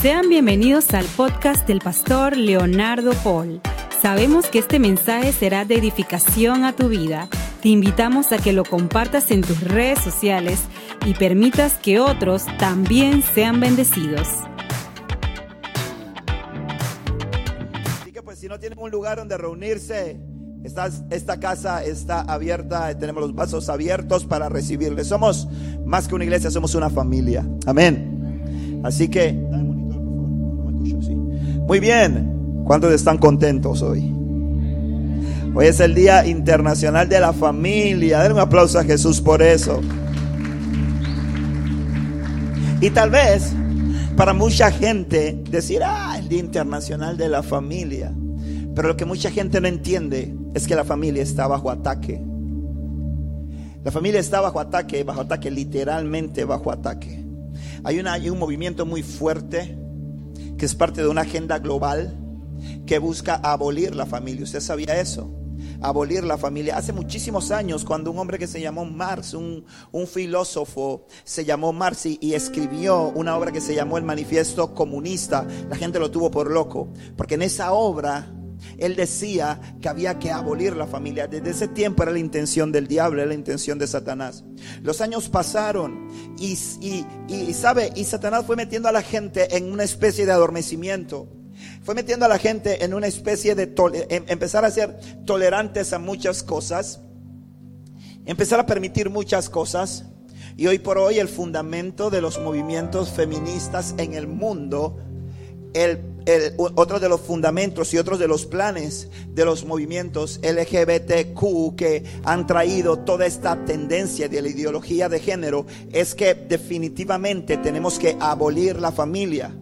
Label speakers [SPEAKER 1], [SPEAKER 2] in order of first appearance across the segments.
[SPEAKER 1] Sean bienvenidos al podcast del pastor Leonardo Paul. Sabemos que este mensaje será de edificación a tu vida. Te invitamos a que lo compartas en tus redes sociales y permitas que otros también sean bendecidos.
[SPEAKER 2] Así que pues si no tienen un lugar donde reunirse, esta, esta casa está abierta, tenemos los vasos abiertos para recibirles. Somos más que una iglesia, somos una familia. Amén. Así que, Muy bien. ¿Cuántos están contentos hoy? Hoy es el Día Internacional de la Familia. Denle un aplauso a Jesús por eso. Y tal vez para mucha gente decir, ah, el Día Internacional de la Familia. Pero lo que mucha gente no entiende es que la familia está bajo ataque. La familia está bajo ataque, bajo ataque, literalmente bajo ataque. Hay, un movimiento muy fuerte que es parte de una agenda global que busca abolir la familia. ¿Usted sabía eso? Abolir la familia. Hace muchísimos años, cuando un hombre que se llamó Marx, un, un filósofo, se llamó Marx y, y escribió una obra que se llamó El Manifiesto Comunista, la gente lo tuvo por loco. Porque en esa obra él decía que había que abolir la familia. Desde ese tiempo era la intención del diablo, era la intención de Satanás. Los años pasaron y, y, y, sabe, y Satanás fue metiendo a la gente en una especie de adormecimiento. Fue metiendo a la gente en una especie de em- empezar a ser tolerantes a muchas cosas, empezar a permitir muchas cosas. Y hoy por hoy el fundamento de los movimientos feministas en el mundo el, el- otro de los fundamentos y otros de los planes de los movimientos LGBTQ que han traído toda esta tendencia de la ideología de género es que definitivamente tenemos que abolir la familia.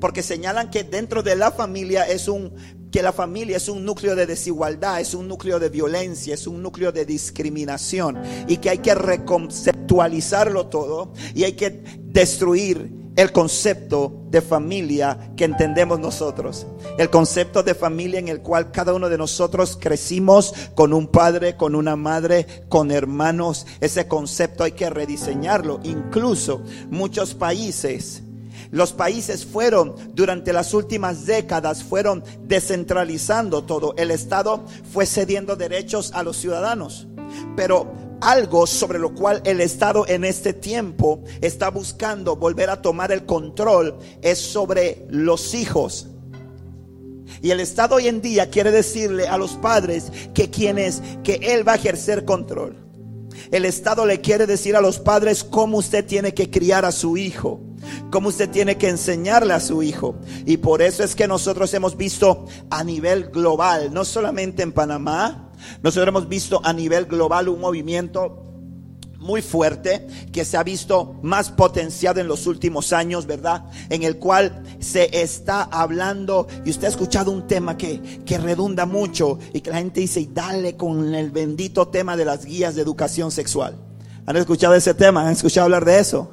[SPEAKER 2] Porque señalan que dentro de la familia es un que la familia es un núcleo de desigualdad, es un núcleo de violencia, es un núcleo de discriminación y que hay que reconceptualizarlo todo y hay que destruir el concepto de familia que entendemos nosotros. El concepto de familia en el cual cada uno de nosotros crecimos con un padre, con una madre, con hermanos. Ese concepto hay que rediseñarlo. Incluso muchos países los países fueron, durante las últimas décadas, fueron descentralizando todo. El Estado fue cediendo derechos a los ciudadanos. Pero algo sobre lo cual el Estado en este tiempo está buscando volver a tomar el control es sobre los hijos. Y el Estado hoy en día quiere decirle a los padres que quienes, que Él va a ejercer control. El Estado le quiere decir a los padres cómo usted tiene que criar a su hijo, cómo usted tiene que enseñarle a su hijo. Y por eso es que nosotros hemos visto a nivel global, no solamente en Panamá, nosotros hemos visto a nivel global un movimiento muy fuerte que se ha visto más potenciado en los últimos años, ¿verdad? En el cual se está hablando y usted ha escuchado un tema que, que redunda mucho y que la gente dice, y dale con el bendito tema de las guías de educación sexual. ¿Han escuchado ese tema? ¿Han escuchado hablar de eso?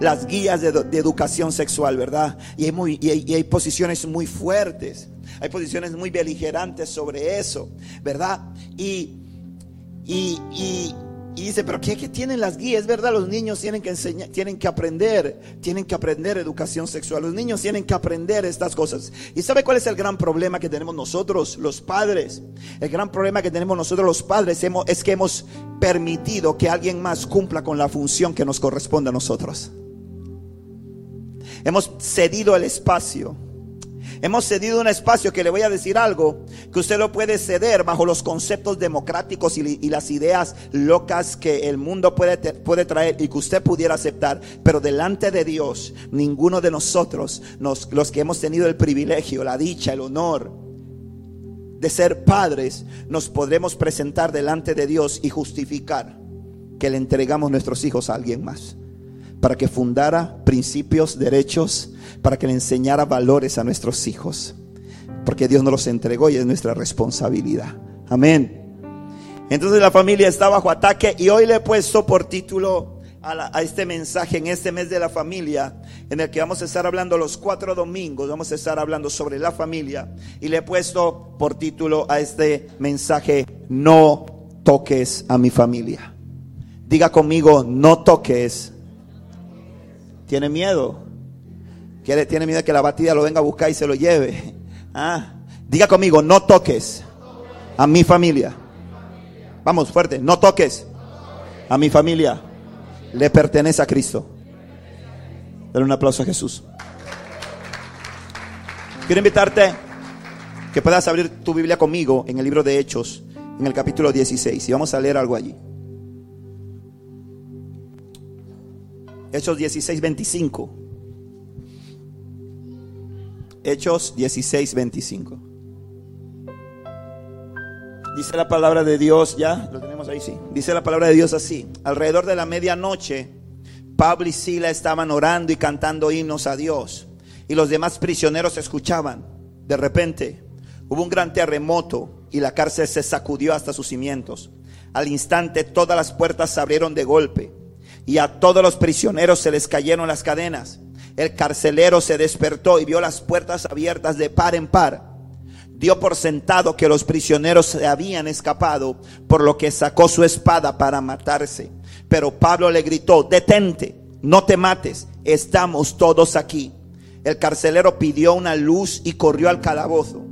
[SPEAKER 2] Las guías de, educación sexual, ¿verdad? Y hay, muy, y y hay posiciones muy fuertes, hay posiciones muy beligerantes sobre eso, ¿verdad? Y, y, y, y dice, pero ¿qué, tienen las guías? Verdad, los niños tienen que enseñar, tienen que aprender, tienen que aprender educación sexual. Los niños tienen que aprender estas cosas. ¿Y sabe cuál es el gran problema que tenemos nosotros, los padres? El gran problema que tenemos nosotros los padres es que hemos permitido que alguien más cumpla con la función que nos corresponde a nosotros. Hemos cedido el espacio. Hemos cedido un espacio que le voy a decir algo, que usted lo puede ceder bajo los conceptos democráticos y, las ideas locas que el mundo puede, puede traer y que usted pudiera aceptar. Pero delante de Dios, ninguno de nosotros, nos- los que hemos tenido el privilegio, la dicha, el honor de ser padres, nos podremos presentar delante de Dios y justificar que le entregamos nuestros hijos a alguien más para que fundara principios, derechos, para que le enseñara valores a nuestros hijos. Porque Dios nos los entregó y es nuestra responsabilidad. Amén. Entonces la familia está bajo ataque y hoy le he puesto por título a, a este mensaje en este mes de la familia, en el que vamos a estar hablando los cuatro domingos, vamos a estar hablando sobre la familia y le he puesto por título a este mensaje, no toques a mi familia. Diga conmigo, no toques. ¿Tiene miedo? Quiere, tiene miedo que la batida lo venga a buscar y se lo lleve. Ah, diga conmigo, no toques a mi familia. Vamos fuerte, no toques a mi familia. Le pertenece a Cristo. Dale un aplauso a Jesús. Quiero invitarte que puedas abrir tu Biblia conmigo en el libro de Hechos, en el capítulo 16, y vamos a leer algo allí. Hechos 16, 25. Hechos 16, 25. Dice la palabra de Dios, ya lo tenemos ahí, sí. Dice la palabra de Dios así. Alrededor de la medianoche, Pablo y Sila estaban orando y cantando himnos a Dios. Y los demás prisioneros escuchaban. De repente, hubo un gran terremoto y la cárcel se sacudió hasta sus cimientos. Al instante, todas las puertas se abrieron de golpe y a todos los prisioneros se les cayeron las cadenas. El carcelero se despertó y vio las puertas abiertas de par en par. Dio por sentado que los prisioneros se habían escapado, por lo que sacó su espada para matarse. Pero Pablo le gritó, detente, no te mates, estamos todos aquí. El carcelero pidió una luz y corrió al calabozo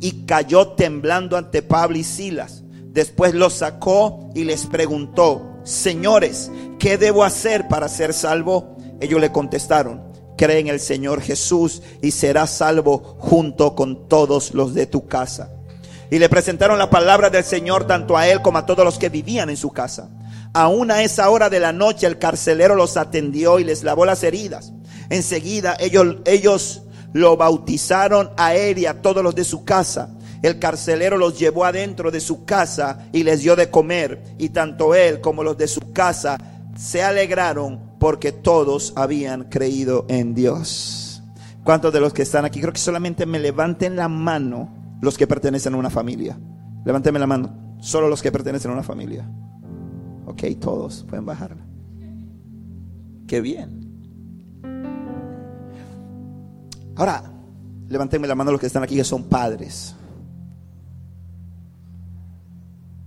[SPEAKER 2] y cayó temblando ante Pablo y Silas. Después los sacó y les preguntó, señores, ¿qué debo hacer para ser salvo? Ellos le contestaron, cree en el Señor Jesús y serás salvo junto con todos los de tu casa. Y le presentaron la palabra del Señor tanto a él como a todos los que vivían en su casa. Aún a esa hora de la noche el carcelero los atendió y les lavó las heridas. Enseguida ellos, ellos lo bautizaron a él y a todos los de su casa. El carcelero los llevó adentro de su casa y les dio de comer. Y tanto él como los de su casa se alegraron porque todos habían creído en Dios. ¿Cuántos de los que están aquí? Creo que solamente me levanten la mano los que pertenecen a una familia. Levánteme la mano. Solo los que pertenecen a una familia. Ok, todos pueden bajarla. Qué bien. Ahora, levantenme la mano los que están aquí que son padres.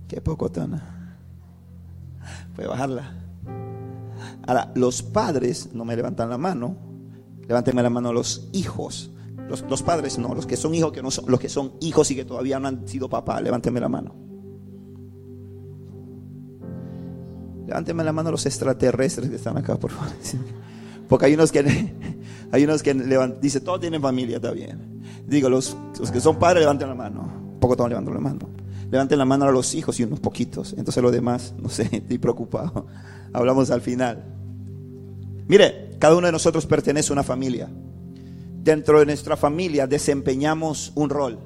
[SPEAKER 2] Qué poco tona. Puede bajarla. Ahora, los padres no me levantan la mano. Levántenme la mano los hijos. Los, padres no, los que son hijos que no son, los que son hijos y que todavía no han sido papá, levántenme la mano. Levántenme la mano los extraterrestres que están acá, por favor. Porque hay unos que hay unos que levantan, dice, todos tienen familia, está bien. Digo, los, los que son padres levanten la mano. Poco todos levantan la mano. Levanten la mano a los hijos y unos poquitos. Entonces los demás, no sé, estoy preocupado. Hablamos al final. Mire, cada uno de nosotros pertenece a una familia. Dentro de nuestra familia desempeñamos un rol.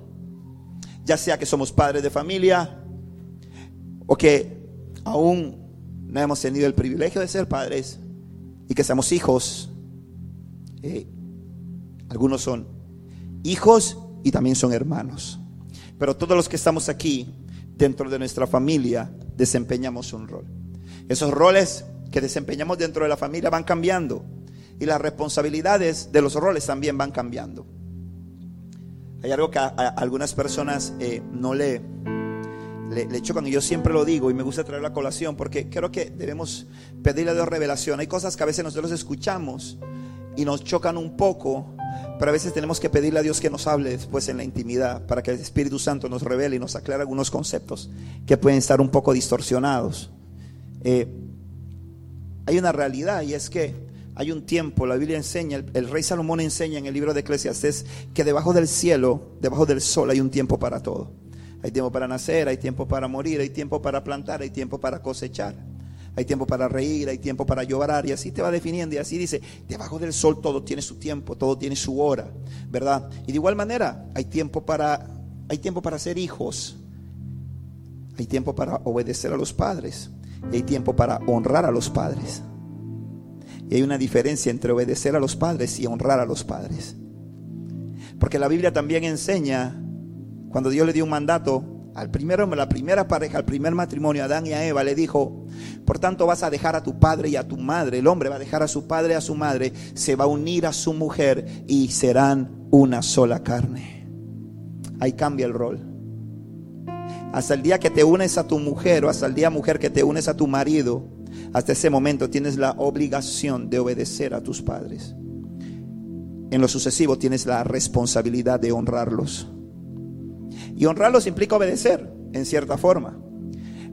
[SPEAKER 2] Ya sea que somos padres de familia o que aún no hemos tenido el privilegio de ser padres, y que seamos hijos. Eh, algunos son hijos y también son hermanos. Pero todos los que estamos aquí, dentro de nuestra familia, desempeñamos un rol. Esos roles que desempeñamos dentro de la familia van cambiando y las responsabilidades de los roles también van cambiando. Hay algo que a, algunas personas eh, no le, le, chocan y yo siempre lo digo y me gusta traer la colación porque creo que debemos pedirle a Dios revelación. Hay cosas que a veces nosotros escuchamos y nos chocan un poco, pero a veces tenemos que pedirle a Dios que nos hable después en la intimidad para que el Espíritu Santo nos revele y nos aclare algunos conceptos que pueden estar un poco distorsionados. Eh, hay una realidad y es que hay un tiempo, la Biblia enseña, el, el, rey Salomón enseña en el libro de Eclesiastes que debajo del cielo, debajo del sol hay un tiempo para todo. Hay tiempo para nacer, hay tiempo para morir, hay tiempo para plantar, hay tiempo para cosechar. Hay tiempo para reír, hay tiempo para llorar y así te va definiendo y así dice, debajo del sol todo tiene su tiempo, todo tiene su hora, ¿verdad? Y de igual manera, hay tiempo para hay tiempo para ser hijos. Hay tiempo para obedecer a los padres y hay tiempo para honrar a los padres. Y hay una diferencia entre obedecer a los padres y honrar a los padres. Porque la Biblia también enseña cuando Dios le dio un mandato al primero, la primera pareja, al primer matrimonio, Adán y a Eva, le dijo, por tanto vas a dejar a tu padre y a tu madre. El hombre va a dejar a su padre y a su madre, se va a unir a su mujer y serán una sola carne. Ahí cambia el rol. Hasta el día que te unes a tu mujer o hasta el día mujer que te unes a tu marido, hasta ese momento tienes la obligación de obedecer a tus padres. en lo sucesivo tienes la responsabilidad de honrarlos. Y honrarlos implica obedecer, en cierta forma.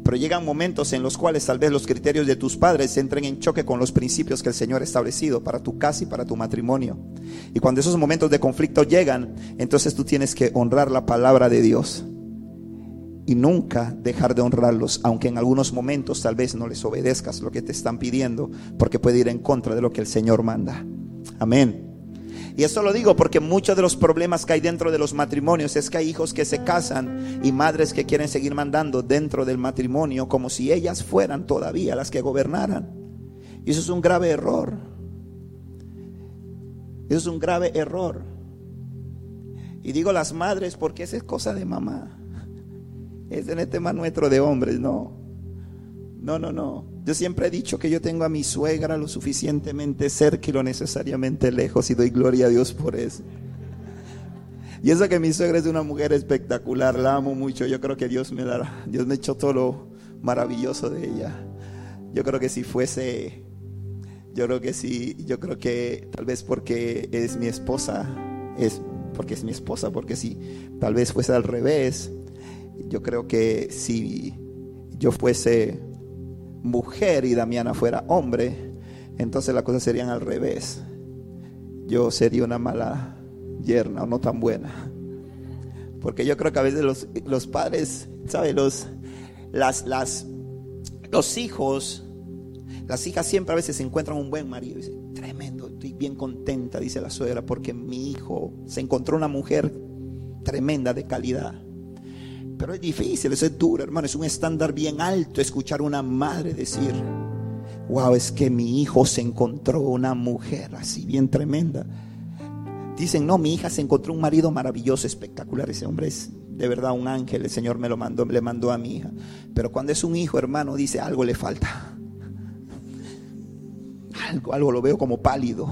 [SPEAKER 2] Pero llegan momentos en los cuales tal vez los criterios de tus padres entren en choque con los principios que el Señor ha establecido para tu casa y para tu matrimonio. Y cuando esos momentos de conflicto llegan, entonces tú tienes que honrar la palabra de Dios. Y nunca dejar de honrarlos, aunque en algunos momentos tal vez no les obedezcas lo que te están pidiendo, porque puede ir en contra de lo que el Señor manda. Amén. Y esto lo digo porque muchos de los problemas que hay dentro de los matrimonios es que hay hijos que se casan y madres que quieren seguir mandando dentro del matrimonio como si ellas fueran todavía las que gobernaran. Y eso es un grave error. Eso es un grave error. Y digo las madres porque esa es cosa de mamá. Es en el tema nuestro de hombres, no. No, no, no. Yo siempre he dicho que yo tengo a mi suegra lo suficientemente cerca y lo necesariamente lejos y doy gloria a Dios por eso. Y eso que mi suegra es una mujer espectacular, la amo mucho. Yo creo que Dios me dará, Dios me echó todo lo maravilloso de ella. Yo creo que si fuese, yo creo que sí, yo creo que tal vez porque es mi esposa, es porque es mi esposa, porque si tal vez fuese al revés, yo creo que si yo fuese mujer y Damiana fuera hombre, entonces las cosas serían al revés. Yo sería una mala yerna o no tan buena. Porque yo creo que a veces los, los padres, ¿sabes? Los, las, las, los hijos, las hijas siempre a veces encuentran un buen marido. Y dicen, tremendo, estoy bien contenta, dice la suegra, porque mi hijo se encontró una mujer tremenda de calidad. Pero es difícil, eso es duro, hermano. Es un estándar bien alto escuchar una madre decir, wow, es que mi hijo se encontró una mujer así bien tremenda. Dicen, no, mi hija se encontró un marido maravilloso, espectacular. Ese hombre es de verdad un ángel. El Señor me lo mandó, le mandó a mi hija. Pero cuando es un hijo, hermano, dice, algo le falta. Algo, algo lo veo como pálido.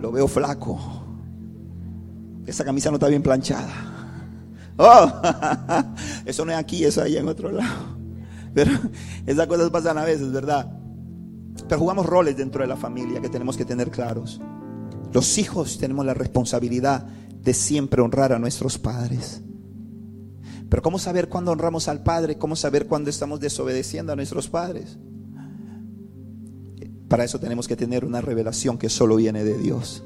[SPEAKER 2] Lo veo flaco. Esa camisa no está bien planchada. Oh, eso no es aquí, eso ahí en otro lado. Pero esas cosas pasan a veces, ¿verdad? Pero jugamos roles dentro de la familia que tenemos que tener claros. Los hijos tenemos la responsabilidad de siempre honrar a nuestros padres. Pero ¿cómo saber cuándo honramos al Padre? ¿Cómo saber cuándo estamos desobedeciendo a nuestros padres? Para eso tenemos que tener una revelación que solo viene de Dios.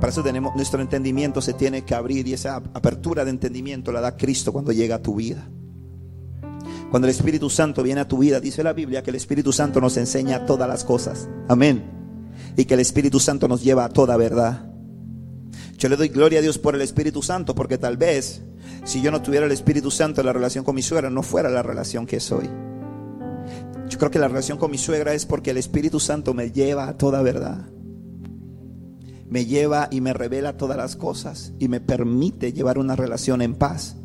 [SPEAKER 2] Para eso tenemos nuestro entendimiento se tiene que abrir y esa apertura de entendimiento la da Cristo cuando llega a tu vida. Cuando el Espíritu Santo viene a tu vida, dice la Biblia que el Espíritu Santo nos enseña todas las cosas. Amén. Y que el Espíritu Santo nos lleva a toda verdad. Yo le doy gloria a Dios por el Espíritu Santo porque tal vez si yo no tuviera el Espíritu Santo, la relación con mi suegra no fuera la relación que soy. Yo creo que la relación con mi suegra es porque el Espíritu Santo me lleva a toda verdad me lleva y me revela todas las cosas y me permite llevar una relación en paz.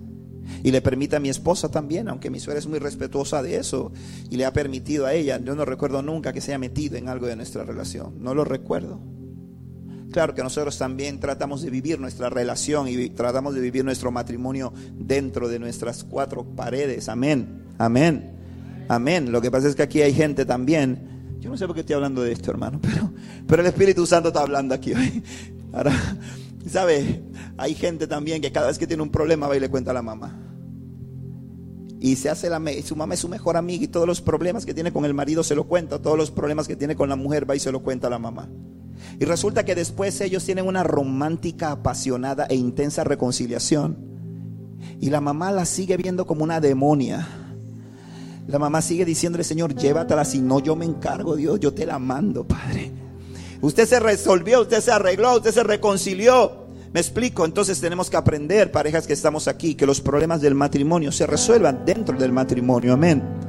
[SPEAKER 2] Y le permite a mi esposa también, aunque mi suegra es muy respetuosa de eso y le ha permitido a ella, yo no recuerdo nunca que se haya metido en algo de nuestra relación, no lo recuerdo. Claro que nosotros también tratamos de vivir nuestra relación y tratamos de vivir nuestro matrimonio dentro de nuestras cuatro paredes. Amén, amén, amén. Lo que pasa es que aquí hay gente también yo no sé por qué estoy hablando de esto, hermano, pero, pero el Espíritu Santo está hablando aquí hoy. Ahora, ¿sabe? Hay gente también que cada vez que tiene un problema va y le cuenta a la mamá. Y se hace la, su mamá es su mejor amiga y todos los problemas que tiene con el marido se lo cuenta, todos los problemas que tiene con la mujer va y se lo cuenta a la mamá. Y resulta que después ellos tienen una romántica, apasionada e intensa reconciliación. Y la mamá la sigue viendo como una demonia la mamá sigue diciéndole, Señor, llévatela, si no yo me encargo, Dios, yo te la mando, Padre. Usted se resolvió, usted se arregló, usted se reconcilió. Me explico, entonces tenemos que aprender, parejas que estamos aquí, que los problemas del matrimonio se resuelvan dentro del matrimonio. Amén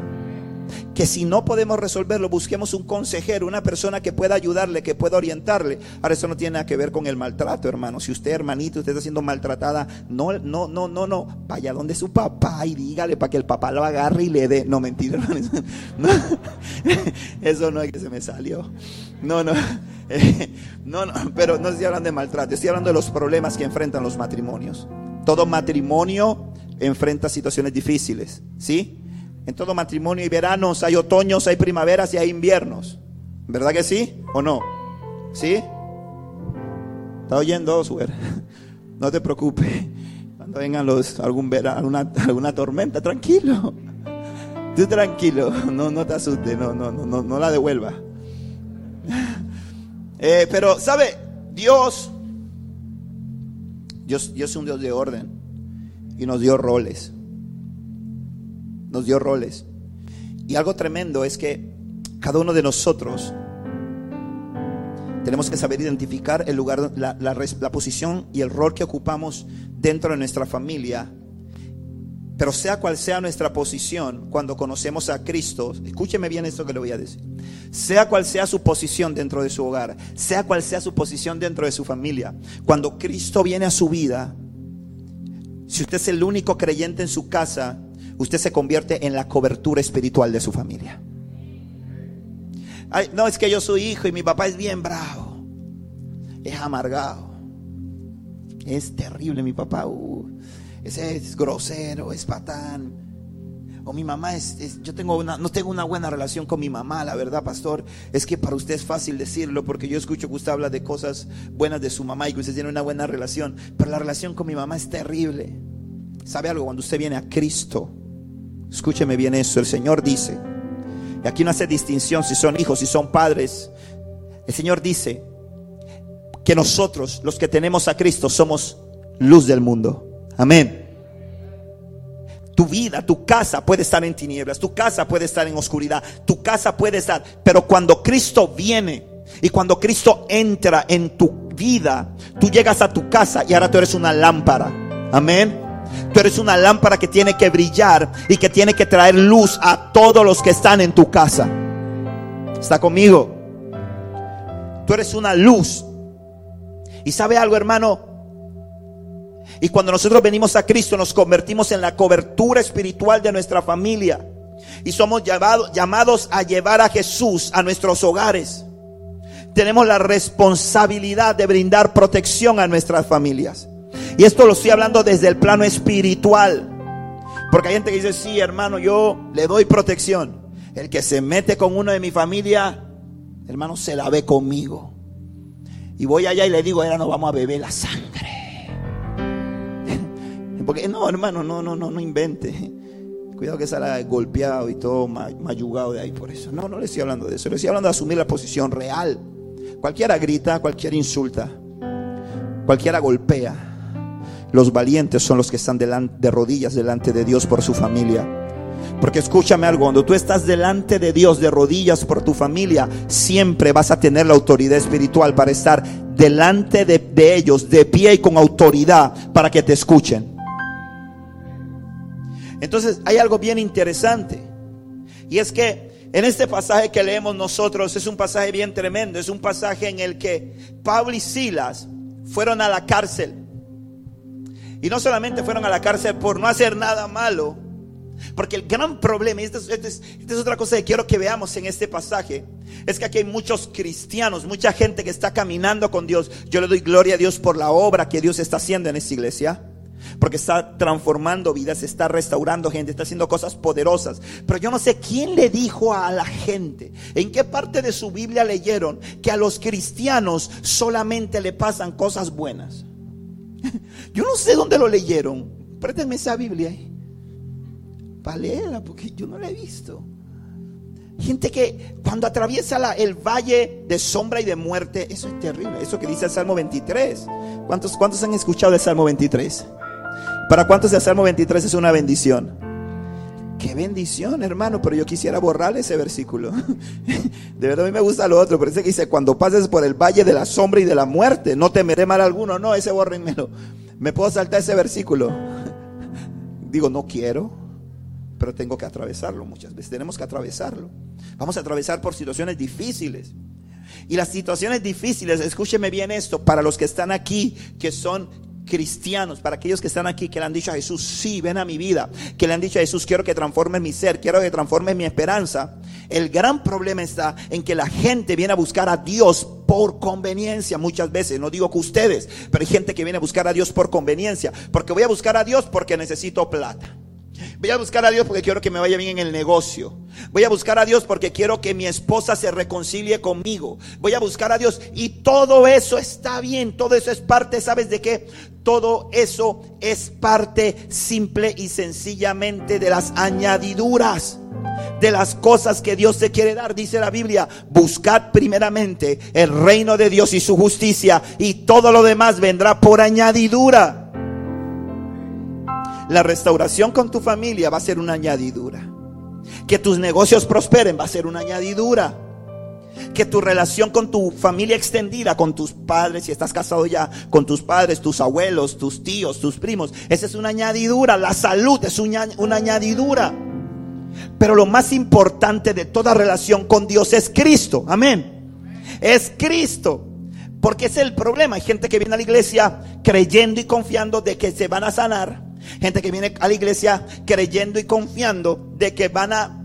[SPEAKER 2] que si no podemos resolverlo, busquemos un consejero, una persona que pueda ayudarle, que pueda orientarle. Ahora eso no tiene nada que ver con el maltrato, hermano. Si usted, hermanito, usted está siendo maltratada, no, no, no, no, no. Vaya donde su papá y dígale para que el papá lo agarre y le dé. No, mentira, hermano. Eso no es que se me salió. No, no. No, no, pero no estoy hablando de maltrato, estoy hablando de los problemas que enfrentan los matrimonios. Todo matrimonio enfrenta situaciones difíciles, ¿sí? En todo matrimonio hay veranos, hay otoños, hay primaveras y hay inviernos. ¿Verdad que sí o no? ¿Sí? ¿Está oyendo, Oswer? No te preocupes. Cuando vengan los, algún alguna, alguna tormenta, tranquilo. Tú tranquilo, no, no te asustes, no, no, no, no, la devuelva. Eh, pero, ¿sabe? Dios, Dios, Dios es un Dios de orden y nos dio roles. Nos dio roles. Y algo tremendo es que cada uno de nosotros tenemos que saber identificar el lugar, la, la, posición y el rol que ocupamos dentro de nuestra familia. Pero sea cual sea nuestra posición cuando conocemos a Cristo, escúcheme bien esto que le voy a decir. Sea cual sea su posición dentro de su hogar, sea cual sea su posición dentro de su familia, cuando Cristo viene a su vida, si usted es el único creyente en su casa, usted se convierte en la cobertura espiritual de su familia no, es que yo soy hijo y mi papá es bien bravo. Es amargado. Es terrible mi papá. Uh, ese es grosero, es patán. O mi mamá es, yo tengo una, no tengo una buena relación con mi mamá, la verdad, pastor. Es que para usted es fácil decirlo porque yo escucho que usted habla de cosas buenas de su mamá y que usted tiene una buena relación. Pero la relación con mi mamá es terrible. ¿Sabe algo? Cuando usted viene a Cristo, escúcheme bien eso. El Señor dice, y aquí no hace distinción si son hijos, si son padres. El Señor dice que nosotros, los que tenemos a Cristo, somos luz del mundo. Amén. Tu vida, tu casa puede estar en tinieblas, tu casa puede estar en oscuridad, tu casa puede estar, pero cuando Cristo viene y cuando Cristo entra en tu vida, tú llegas a tu casa y ahora tú eres una lámpara. Amén. Tú eres una lámpara que tiene que brillar y que tiene que traer luz a todos los que están en tu casa. ¿Está conmigo? Tú eres una luz. ¿Y sabe algo, hermano? Y cuando nosotros venimos a Cristo nos convertimos en la cobertura espiritual de nuestra familia. Y somos llamados a llevar a Jesús a nuestros hogares. Tenemos la responsabilidad de brindar protección a nuestras familias. Y esto lo estoy hablando desde el plano espiritual. Porque hay gente que dice, sí, hermano, yo le doy protección. El que se mete con uno de mi familia, hermano, se la ve conmigo. Y voy allá y le digo, no vamos a beber la sangre. Porque no, hermano, no, no, no, no invente. Cuidado que sale golpeado y todo mayugado de ahí por eso. No, no le estoy hablando de eso. Le estoy hablando de asumir la posición real. Cualquiera grita, cualquiera insulta, cualquiera golpea. Los valientes son los que están de rodillas delante de Dios por su familia. Porque escúchame algo, cuando tú estás delante de Dios de rodillas por tu familia, siempre vas a tener la autoridad espiritual para estar delante de, de ellos, de pie y con autoridad, para que te escuchen. Entonces hay algo bien interesante. Y es que en este pasaje que leemos nosotros es un pasaje bien tremendo. Es un pasaje en el que Pablo y Silas fueron a la cárcel. Y no solamente fueron a la cárcel por no hacer nada malo, porque el gran problema, y esta es, otra cosa que quiero que veamos en este pasaje, es que aquí hay muchos cristianos, mucha gente que está caminando con Dios. Yo le doy gloria a Dios por la obra que Dios está haciendo en esta iglesia. Porque está transformando vidas, está restaurando gente, está haciendo cosas poderosas. Pero yo no sé quién le dijo a la gente, en qué parte de su Biblia leyeron que a los cristianos solamente le pasan cosas buenas. Yo no sé dónde lo leyeron. Préstenme esa Biblia. Para leerla, porque yo no la he visto. Gente que cuando atraviesa el valle de sombra y de muerte, eso es terrible. Eso que dice el Salmo 23. ¿Cuántos, cuántos han escuchado el Salmo 23? ¿Para cuántos el Salmo 23 es una bendición? Qué bendición, hermano, pero yo quisiera borrar ese versículo. De verdad a mí me gusta lo otro, pero ese que dice, cuando pases por el valle de la sombra y de la muerte, no temeré mal alguno. No, ese bórrenmelo. Me puedo saltar ese versículo. Digo, no quiero, pero tengo que atravesarlo muchas veces. Tenemos que atravesarlo. Vamos a atravesar por situaciones difíciles. Y las situaciones difíciles, escúcheme bien esto, para los que están aquí, que son cristianos, para aquellos que están aquí, que le han dicho a Jesús, sí, ven a mi vida, que le han dicho a Jesús, quiero que transforme mi ser, quiero que transforme mi esperanza. El gran problema está en que la gente viene a buscar a Dios por conveniencia muchas veces. No digo que ustedes, pero hay gente que viene a buscar a Dios por conveniencia, porque voy a buscar a Dios porque necesito plata. Voy a buscar a Dios porque quiero que me vaya bien en el negocio. Voy a buscar a Dios porque quiero que mi esposa se reconcilie conmigo. Voy a buscar a Dios y todo eso está bien. Todo eso es parte, ¿sabes de qué? Todo eso es parte simple y sencillamente de las añadiduras de las cosas que Dios te quiere dar. Dice la Biblia, buscad primeramente el reino de Dios y su justicia y todo lo demás vendrá por añadidura. La restauración con tu familia va a ser una añadidura. Que tus negocios prosperen va a ser una añadidura. Que tu relación con tu familia extendida, con tus padres, si estás casado ya, con tus padres, tus abuelos, tus tíos, tus primos, esa es una añadidura. La salud es una, añadidura. Pero lo más importante de toda relación con Dios es Cristo. Amén. Es Cristo. Porque es el problema. Hay gente que viene a la iglesia creyendo y confiando de que se van a sanar Gente que viene a la iglesia creyendo y confiando de que van a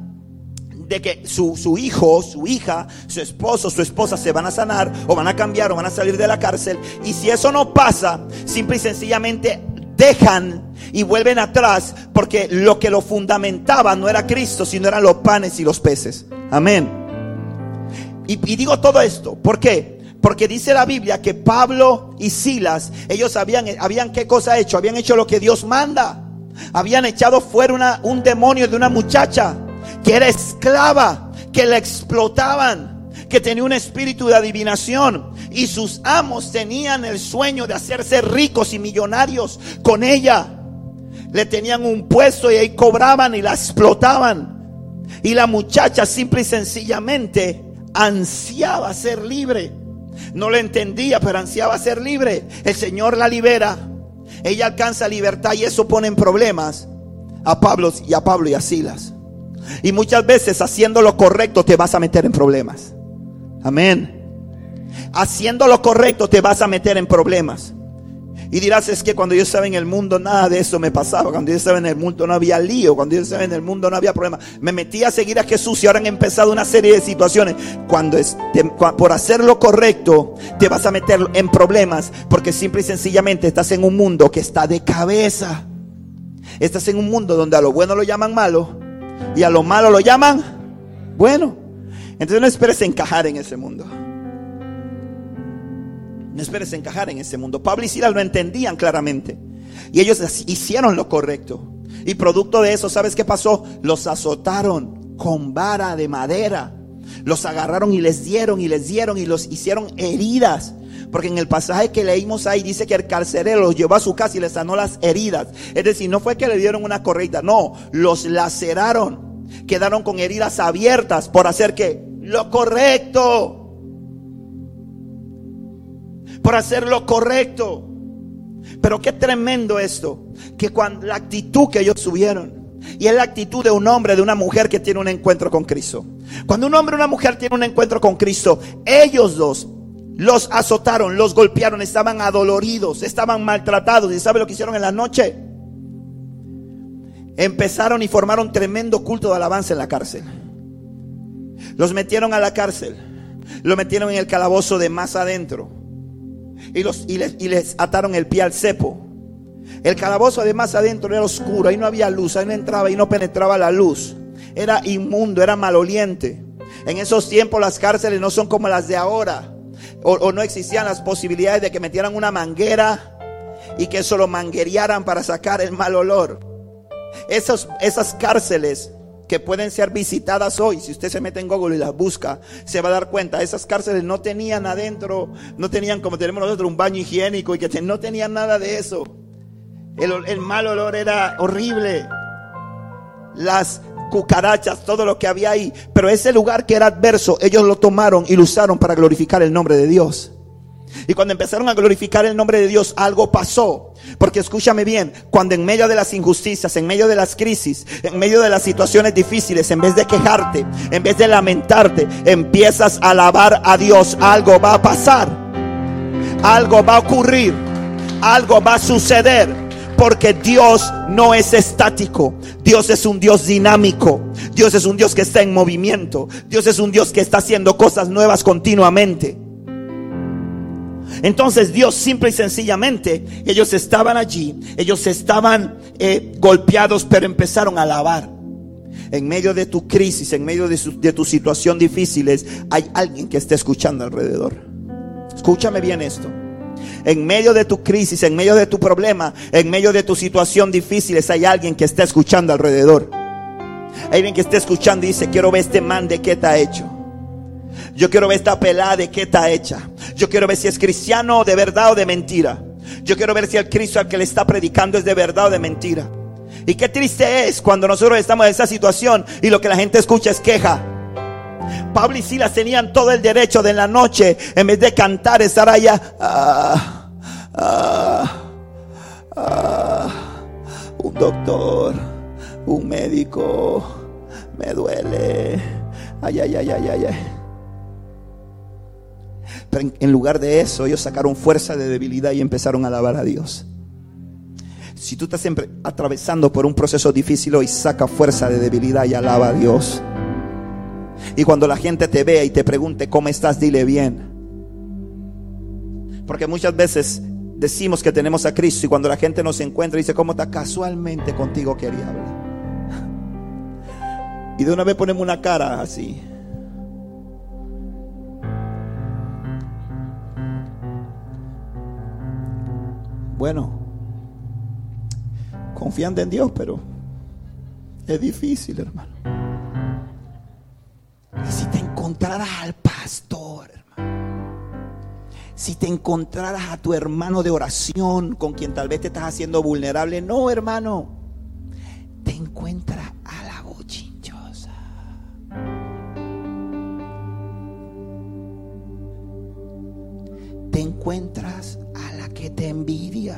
[SPEAKER 2] de que su, su, hijo, su hija, su esposo, su esposa se van a sanar o van a cambiar o van a salir de la cárcel. Y si eso no pasa, simple y sencillamente dejan y vuelven atrás porque lo que lo fundamentaba no era Cristo, sino eran los panes y los peces. Amén. Y, digo todo esto, ¿por qué? Porque dice la Biblia que Pablo y Silas, ellos habían, habían qué cosa hecho? Habían hecho lo que Dios manda. Habían echado fuera un demonio de una muchacha que era esclava, que la explotaban, que tenía un espíritu de adivinación. Y sus amos tenían el sueño de hacerse ricos y millonarios con ella. Le tenían un puesto y ahí cobraban y la explotaban. Y la muchacha simple y sencillamente ansiaba ser libre. No lo entendía, pero ansiaba ser libre. El Señor la libera. Ella alcanza libertad y eso pone en problemas a Pablo y a Pablo y a Silas. Y muchas veces haciendo lo correcto te vas a meter en problemas. Amén. Haciendo lo correcto te vas a meter en problemas. Y dirás, es que cuando yo estaba en el mundo nada de eso me pasaba. Cuando yo estaba en el mundo no había lío. Cuando yo estaba en el mundo no había problema. Me metí a seguir a Jesús y ahora han empezado una serie de situaciones. Cuando por hacer lo correcto te vas a meter en problemas. Porque simple y sencillamente estás en un mundo que está de cabeza. Estás en un mundo donde a lo bueno lo llaman malo y a lo malo lo llaman bueno. Entonces no esperes encajar en ese mundo. No esperes encajar en ese mundo. Pablo y Silas lo entendían claramente. Y ellos hicieron lo correcto. Y producto de eso, ¿sabes qué pasó? Los azotaron con vara de madera. Los agarraron y les dieron y les dieron y los hicieron heridas. Porque en el pasaje que leímos ahí dice que el carcelero los llevó a su casa y les sanó las heridas. Es decir, no fue que le dieron una correcta, no, los laceraron. Quedaron con heridas abiertas por hacer que lo correcto por hacer lo correcto. Pero qué tremendo esto, que cuando la actitud que ellos tuvieron, y es la actitud de un hombre, de una mujer que tiene un encuentro con Cristo. Cuando un hombre o una mujer tiene un encuentro con Cristo, ellos dos los azotaron, los golpearon, estaban adoloridos, estaban maltratados. ¿Y sabe lo que hicieron en la noche? Empezaron y formaron tremendo culto de alabanza en la cárcel. Los metieron a la cárcel, lo metieron en el calabozo de más adentro y, los, les, y les ataron el pie al cepo. El calabozo además adentro era oscuro, ahí no había luz, ahí no entraba y no penetraba la luz. Era inmundo, era maloliente. En esos tiempos las cárceles no son como las de ahora. O, no existían las posibilidades de que metieran una manguera y que eso lo manguerearan para sacar el mal olor. Esos, esas cárceles que pueden ser visitadas hoy. Si usted se mete en Google y las busca, se va a dar cuenta. Esas cárceles no tenían adentro, no tenían como tenemos nosotros un baño higiénico y que no tenían nada de eso. El, el mal olor era horrible. Las cucarachas, todo lo que había ahí. Pero ese lugar que era adverso, ellos lo tomaron y lo usaron para glorificar el nombre de Dios. Y cuando empezaron a glorificar el nombre de Dios, algo pasó. Porque escúchame bien, cuando en medio de las injusticias, en medio de las crisis, en medio de las situaciones difíciles, en vez de quejarte, en vez de lamentarte, empiezas a alabar a Dios, algo va a pasar. Algo va a ocurrir. Algo va a suceder. Porque Dios no es estático. Dios es un Dios dinámico. Dios es un Dios que está en movimiento. Dios es un Dios que está haciendo cosas nuevas continuamente. Entonces Dios simple y sencillamente, ellos estaban allí, ellos estaban eh, golpeados, pero empezaron a alabar. En medio de tu crisis, en medio de, de tu situación difíciles, hay alguien que está escuchando alrededor. Escúchame bien esto. En medio de tu crisis, en medio de tu problema, en medio de tu situación difícil, hay alguien que está escuchando alrededor. Hay alguien que está escuchando y dice, quiero ver este man de qué está hecho. Yo quiero ver esta pelada de qué está hecha. Yo quiero ver si es cristiano de verdad o de mentira. Yo quiero ver si el Cristo al que le está predicando es de verdad o de mentira. Y qué triste es cuando nosotros estamos en esa situación y lo que la gente escucha es queja. Pablo y Silas tenían todo el derecho de en la noche, en vez de cantar, estar allá. Ah, ah, ah, un doctor, un médico, me duele. Ay, ay, ay, ay, ay, ay. Pero en, lugar de eso, ellos sacaron fuerza de debilidad y empezaron a alabar a Dios. Si tú estás siempre atravesando por un proceso difícil hoy, saca fuerza de debilidad y alaba a Dios. Y cuando la gente te vea y te pregunte cómo estás, dile bien. Porque muchas veces decimos que tenemos a Cristo y cuando la gente nos encuentra dice, ¿cómo está? Casualmente contigo quería hablar. Y de una vez ponemos una cara así. Bueno, confiando en Dios, pero es difícil, hermano. Si te encontraras al pastor, si te encontraras a tu hermano de oración con quien tal vez te estás haciendo vulnerable, no, hermano, te encuentras a la bochinchosa. Te encuentras a la que te envidia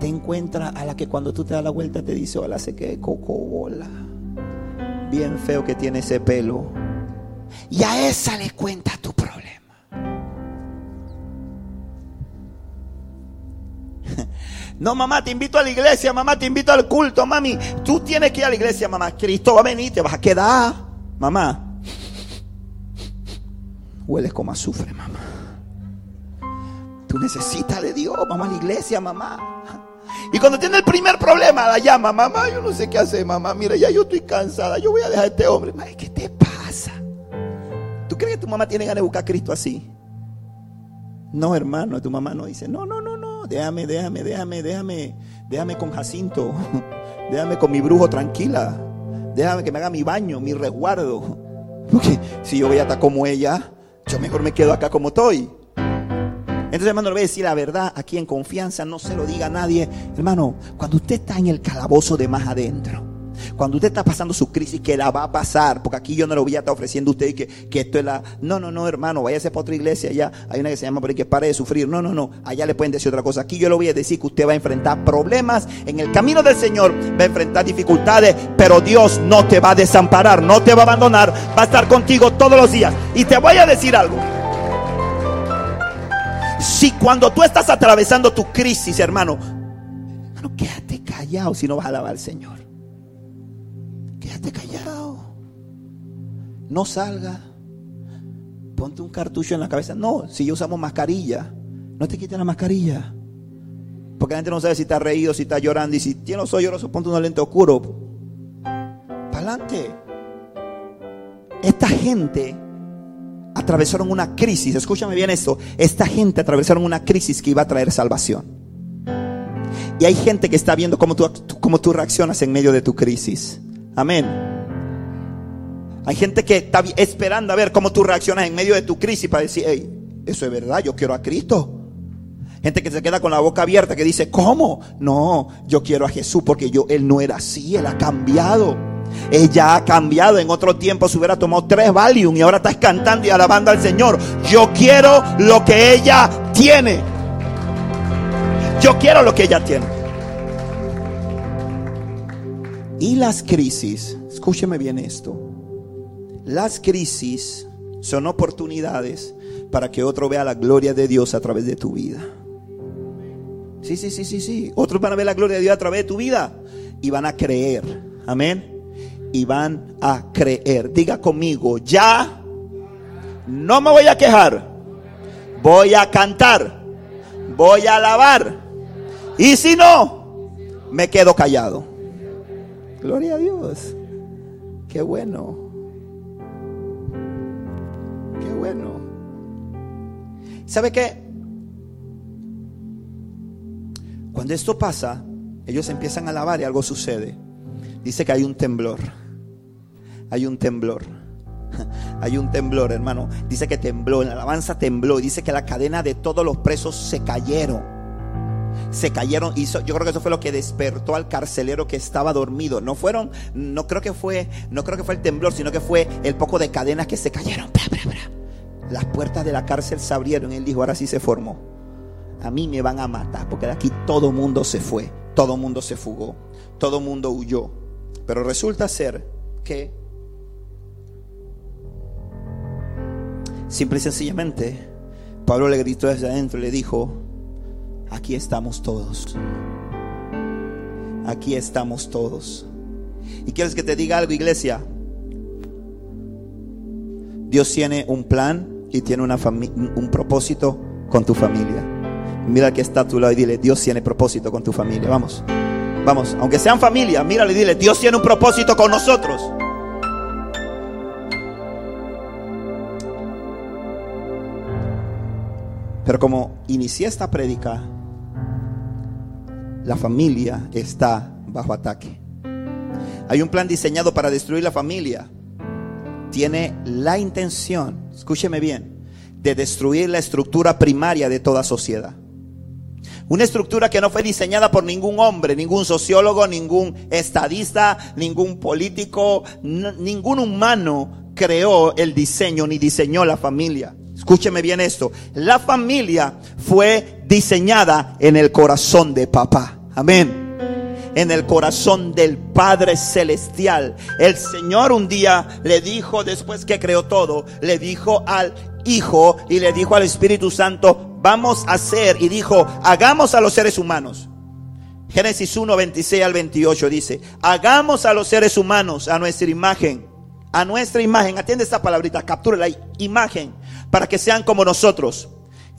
[SPEAKER 2] te encuentra a la que cuando tú te das la vuelta te dice, hola, se que cocobola. Bien feo que tiene ese pelo. Y a esa le cuenta tu problema. No, mamá, te invito a la iglesia, mamá, te invito al culto, mami. Tú tienes que ir a la iglesia, mamá. Cristo va a venir, te vas a quedar. Mamá, hueles como azufre, mamá. Tú necesitas de Dios, mamá, a la iglesia, mamá. Y cuando tiene el primer problema, la llama, mamá, yo no sé qué hacer, mamá, mira, ya yo estoy cansada, yo voy a dejar a este hombre. ¿qué te pasa? ¿Tú crees que tu mamá tiene ganas de buscar a Cristo así? No, hermano, tu mamá no dice, no, no, no, no, déjame, déjame, déjame, déjame, déjame con Jacinto, déjame con mi brujo tranquila, déjame que me haga mi baño, mi resguardo. Porque si yo voy a estar como ella, yo mejor me quedo acá como estoy. Entonces, hermano, le voy a decir la verdad aquí en confianza, no se lo diga a nadie. Hermano, cuando usted está en el calabozo de más adentro, cuando usted está pasando su crisis, que la va a pasar, porque aquí yo no lo voy a estar ofreciendo a usted que, que esto es la. No, no, no, hermano, váyase para otra iglesia allá. Hay una que se llama por ahí que pare de sufrir. No, no, no, allá le pueden decir otra cosa. Aquí yo le voy a decir que usted va a enfrentar problemas en el camino del Señor, va a enfrentar dificultades, pero Dios no te va a desamparar, no te va a abandonar, va a estar contigo todos los días. Y te voy a decir algo. Si cuando tú estás atravesando tu crisis, hermano, hermano, quédate callado si no vas a alabar al Señor. Quédate callado. No salga. Ponte un cartucho en la cabeza. No, si yo usamos mascarilla, no te quites la mascarilla. Porque la gente no sabe si está reído, si está llorando. Y si tiene los ojos llorosos, ponte un lente oscuro. Para adelante. Esta gente atravesaron una crisis. Escúchame bien esto. Esta gente atravesaron una crisis que iba a traer salvación. Y hay gente que está viendo cómo tú, cómo tú reaccionas en medio de tu crisis. Amén. Hay gente que está esperando a ver cómo tú reaccionas en medio de tu crisis para decir, hey, eso es verdad, yo quiero a Cristo. Gente que se queda con la boca abierta que dice, ¿cómo? No, yo quiero a Jesús porque yo, Él no era así, Él ha cambiado. Ella ha cambiado. En otro tiempo se hubiera tomado tres Valium y ahora estás cantando y alabando al Señor. Yo quiero lo que ella tiene. Yo quiero lo que ella tiene. Y las crisis, escúcheme bien esto. Las crisis son oportunidades para que otro vea la gloria de Dios a través de tu vida. Sí, sí, sí, sí, sí. Otros van a ver la gloria de Dios a través de tu vida y van a creer. Amén y van a creer. Diga conmigo, ya no me voy a quejar, voy a cantar, voy a alabar. Y si no, me quedo callado. Gloria a Dios. Qué bueno. Qué bueno. ¿Sabe qué? Cuando esto pasa, ellos empiezan a alabar y algo sucede. Dice que hay un temblor. Hay un temblor. Hay un temblor, hermano. Dice que tembló, la alabanza tembló. Dice que la cadena de todos los presos se cayeron. Se cayeron. Y yo creo que eso fue lo que despertó al carcelero que estaba dormido. No fueron, no creo que fue, no creo que fue el temblor, sino que fue el poco de cadenas que se cayeron. Las puertas de la cárcel se abrieron. Él dijo, ahora sí se formó. A mí me van a matar porque de aquí todo mundo se fue. Todo mundo se fugó. Todo mundo huyó. Pero resulta ser que Simple y sencillamente, Pablo le gritó desde adentro y le dijo, aquí estamos todos. Aquí estamos todos. ¿Y quieres que te diga algo, iglesia? Dios tiene un plan y tiene una un propósito con tu familia. Mira que está a tu lado y dile, Dios tiene propósito con tu familia. Vamos, vamos, aunque sean familia, mírale y dile, Dios tiene un propósito con nosotros. Pero como inicié esta prédica, la familia está bajo ataque. Hay un plan diseñado para destruir la familia. Tiene la intención, escúcheme bien, de destruir la estructura primaria de toda sociedad. Una estructura que no fue diseñada por ningún hombre, ningún sociólogo, ningún estadista, ningún político, ningún humano creó el diseño ni diseñó la familia. Escúcheme bien esto. La familia fue diseñada en el corazón de papá. Amén. En el corazón del Padre Celestial. El Señor un día le dijo, después que creó todo, le dijo al Hijo y le dijo al Espíritu Santo, vamos a hacer, y dijo, hagamos a los seres humanos. Génesis 1, 26 al 28 dice, hagamos a los seres humanos a nuestra imagen, a nuestra imagen, atiende esta palabrita, captura la imagen para que sean como nosotros.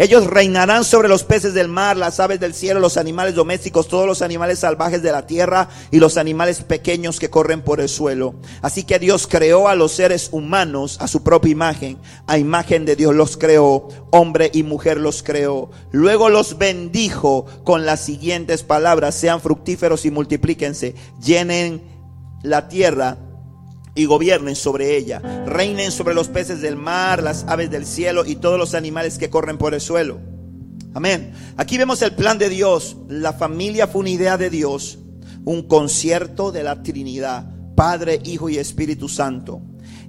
[SPEAKER 2] Ellos reinarán sobre los peces del mar, las aves del cielo, los animales domésticos, todos los animales salvajes de la tierra y los animales pequeños que corren por el suelo. Así que Dios creó a los seres humanos a su propia imagen. A imagen de Dios los creó, hombre y mujer los creó. Luego los bendijo con las siguientes palabras, sean fructíferos y multiplíquense, llenen la tierra y gobiernen sobre ella. Reinen sobre los peces del mar, las aves del cielo y todos los animales que corren por el suelo. Amén. Aquí vemos el plan de Dios. La familia fue una idea de Dios, un concierto de la Trinidad, Padre, Hijo y Espíritu Santo.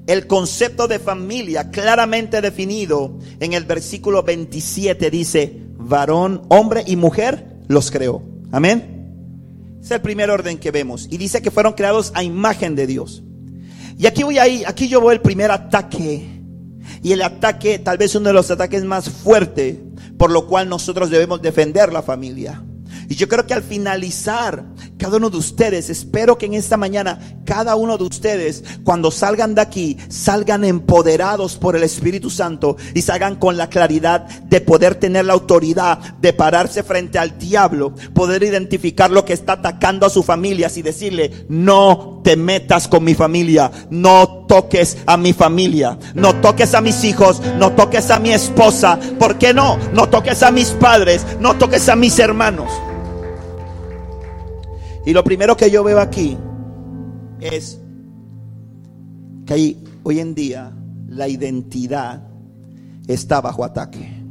[SPEAKER 2] El concepto de familia claramente definido en el versículo 27 dice, varón, hombre y mujer los creó. Amén. Es el primer orden que vemos. Y dice que fueron creados a imagen de Dios. Y aquí voy ahí, aquí yo voy el primer ataque. Y el ataque, tal vez uno de los ataques más fuertes, por lo cual nosotros debemos defender la familia. Y yo creo que al finalizar, cada uno de ustedes, espero que en esta mañana, cada uno de ustedes, cuando salgan de aquí, salgan empoderados por el Espíritu Santo y salgan con la claridad de poder tener la autoridad de pararse frente al diablo, poder identificar lo que está atacando a su familia y decirle, no te metas con mi familia, no toques a mi familia, no toques a mis hijos, no toques a mi esposa, ¿por qué no? No toques a mis padres, no toques a mis hermanos. Y lo primero que yo veo aquí es que hoy en día la identidad está bajo ataque.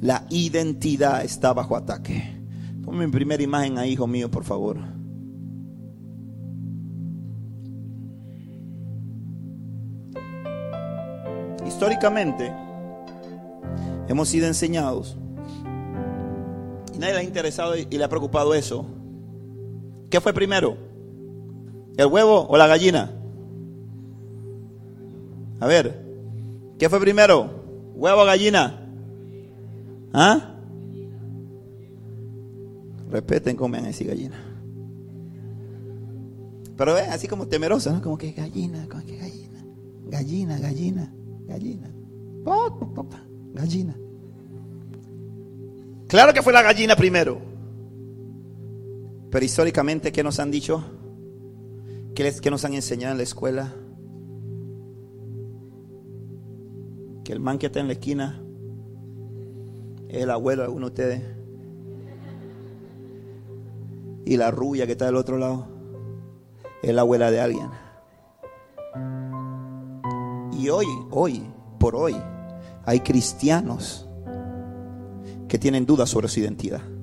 [SPEAKER 2] La identidad está bajo ataque. Ponme mi primera imagen ahí, hijo mío, por favor. Históricamente hemos sido enseñados y nadie le ha interesado y le ha preocupado eso ¿Qué fue primero? ¿El huevo o la gallina? A ver, ¿qué fue primero? ¿Huevo o gallina? ¿Ah? Respeten me decir gallina. Pero ven, así como temerosa, ¿no? Como que gallina, como que gallina. Gallina, gallina, gallina. Gallina. Claro que fue la gallina primero. Pero históricamente, ¿qué nos han dicho? ¿Qué, nos han enseñado en la escuela? Que el man que está en la esquina es el abuelo de alguno de ustedes. Y la rubia que está del otro lado es la abuela de alguien. Y hoy, hoy, por hoy, hay cristianos que tienen dudas sobre su identidad.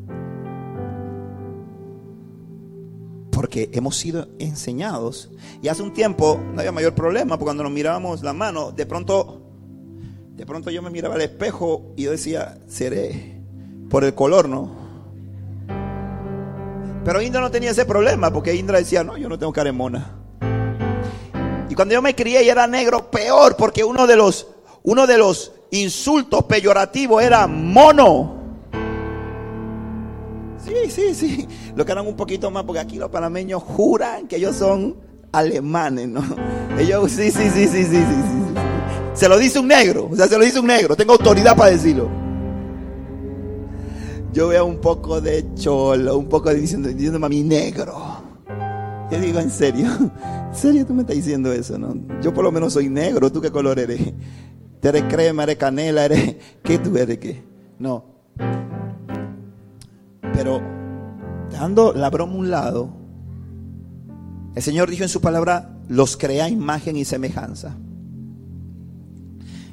[SPEAKER 2] Porque hemos sido enseñados. Y hace un tiempo no había mayor problema, porque cuando nos mirábamos la mano, de pronto, de pronto yo me miraba al espejo y yo decía, seré por el color, ¿no? Pero Indra no tenía ese problema, porque Indra decía, no, yo no tengo cara de mona. Y cuando yo me crié y era negro, peor, porque uno de los, uno de los insultos peyorativos era mono. Sí, sí, sí. Lo que eran un poquito más, porque aquí los panameños juran que ellos son alemanes, ¿no? Ellos, sí, sí, sí, sí, sí, sí, sí. Se lo dice un negro, o sea, se lo dice un negro. Tengo autoridad para decirlo. Yo veo un poco de cholo, un poco de diciendo, diciendo a mi negro. Yo digo, en serio, en serio tú me estás diciendo eso, ¿no? Yo por lo menos soy negro, ¿tú qué color eres? eres crema, eres canela, eres... ¿Qué tú eres qué? No. Pero dejando la broma a un lado, el Señor dijo en su palabra, los crea imagen y semejanza.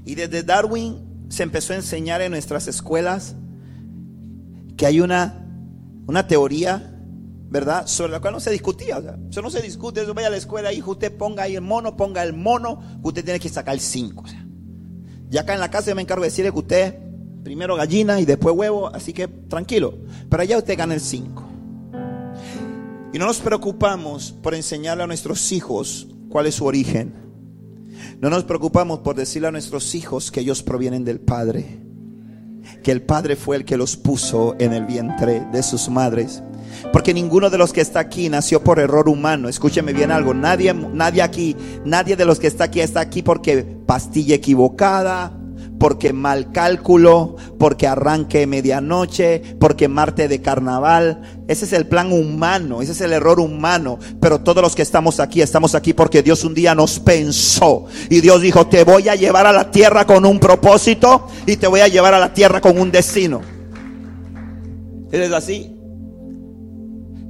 [SPEAKER 2] Y desde Darwin se empezó a enseñar en nuestras escuelas que hay una, una teoría, ¿verdad? Sobre la cual no se discutía. O sea, eso no se discute, eso vaya a la escuela, hijo, usted ponga ahí el mono, ponga el mono, usted tiene que sacar el 5. O sea, ya acá en la casa yo me encargo de decirle que usted primero gallina y después huevo, así que tranquilo. Pero allá usted gana el 5. Y no nos preocupamos por enseñarle a nuestros hijos cuál es su origen. No nos preocupamos por decirle a nuestros hijos que ellos provienen del Padre. Que el Padre fue el que los puso en el vientre de sus madres. Porque ninguno de los que está aquí nació por error humano. Escúcheme bien algo. Nadie, nadie aquí, nadie de los que está aquí está aquí porque pastilla equivocada, porque mal cálculo, porque arranque medianoche, porque Marte de carnaval. Ese es el plan humano, ese es el error humano. Pero todos los que estamos aquí, estamos aquí porque Dios un día nos pensó. Y Dios dijo, te voy a llevar a la tierra con un propósito y te voy a llevar a la tierra con un destino. ¿Es así?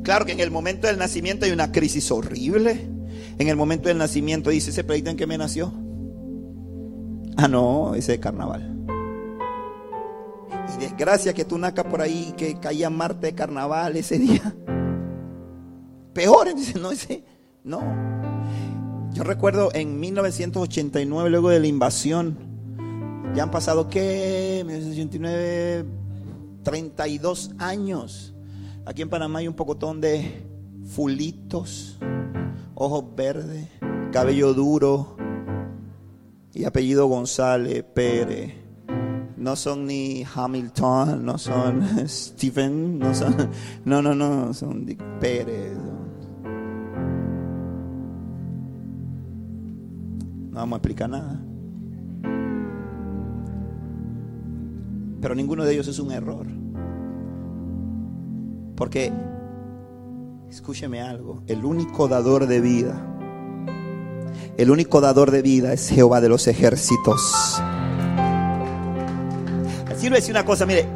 [SPEAKER 2] Claro que en el momento del nacimiento hay una crisis horrible. En el momento del nacimiento dice, ¿ese pleito en que me nació? Ah, no, ese de carnaval. Y desgracia que tú nacas por ahí que caía Marte de carnaval ese día. Peor, dice, no, ese, no. Yo recuerdo en 1989, luego de la invasión, ya han pasado, ¿qué? 1989, 32 años. Aquí en Panamá hay un pocotón de fulitos, ojos verdes, cabello duro y apellido González, Pérez. No son ni Hamilton, no son Stephen, no son, no, no, no, son Pérez. No vamos a explicar nada. Pero ninguno de ellos es un error. Porque, escúcheme algo, el único dador de vida, el único dador de vida es Jehová de los ejércitos. Así le voy a decir una cosa, mire,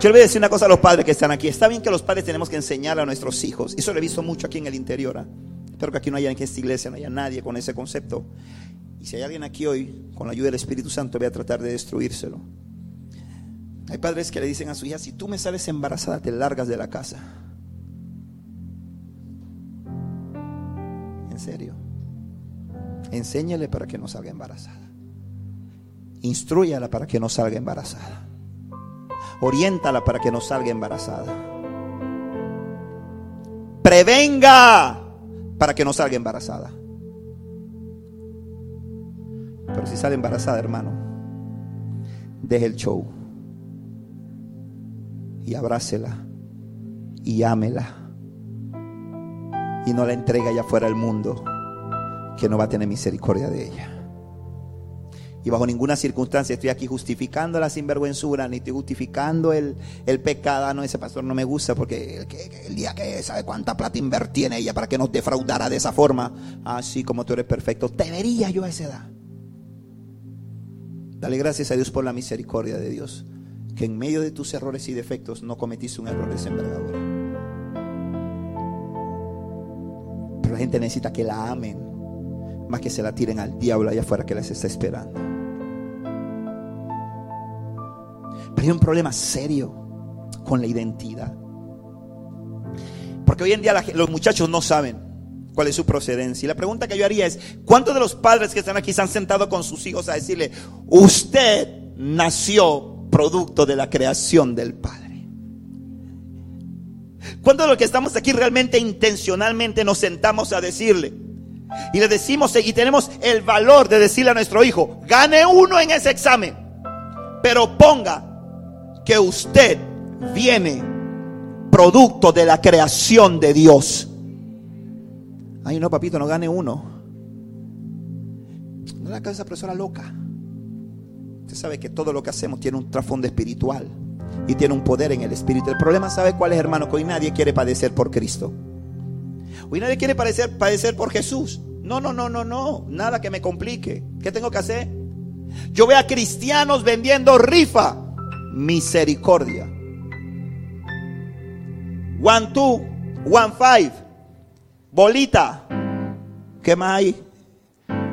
[SPEAKER 2] yo le voy a decir una cosa a los padres que están aquí. Está bien que los padres tenemos que enseñar a nuestros hijos. Eso lo he visto mucho aquí en el interior. ¿ah? Espero que aquí no haya en esta iglesia, no haya nadie con ese concepto. Y si hay alguien aquí hoy, con la ayuda del Espíritu Santo, voy a tratar de destruírselo. Hay padres que le dicen a su hija, si tú me sales embarazada, te largas de la casa. En serio. Enséñale para que no salga embarazada. Instruyala para que no salga embarazada. Oriéntala para que no salga embarazada. Prevenga para que no salga embarazada. Pero si sale embarazada, hermano, deje el show y abrácela y ámela y no la entrega allá fuera al mundo que no va a tener misericordia de ella. Y bajo ninguna circunstancia estoy aquí justificando la sinvergüenzura, ni estoy justificando el, el pecado. Ah, no, ese pastor no me gusta porque el, día que sabe cuánta plata invertí en ella para que nos defraudara de esa forma. Así como tú eres perfecto, te vería yo a esa edad. Dale gracias a Dios por la misericordia de Dios, que en medio de tus errores y defectos no cometiste un error de envergadura. Pero la gente necesita que la amen, más que se la tiren al diablo allá afuera que les está esperando. Pero hay un problema serio con la identidad. Porque hoy en día los muchachos no saben cuál es su procedencia. Y la pregunta que yo haría es, ¿cuántos de los padres que están aquí se han sentado con sus hijos a decirle, usted nació producto de la creación del Padre? ¿Cuántos de los que estamos aquí realmente intencionalmente nos sentamos a decirle? Y le decimos y tenemos el valor de decirle a nuestro hijo, gane uno en ese examen, pero ponga que usted viene producto de la creación de Dios. Ay, no, papito, no gane uno. No la cabeza profesora loca. Usted sabe que todo lo que hacemos tiene un trasfondo espiritual y tiene un poder en el espíritu. El problema, ¿sabe cuál es, hermano? Que hoy nadie quiere padecer por Cristo. Hoy nadie quiere padecer, padecer por Jesús. No, no, no, no, no. Nada que me complique. ¿Qué tengo que hacer? Yo veo a cristianos vendiendo rifa misericordia. One, two, one, five. Bolita. ¿Qué más hay?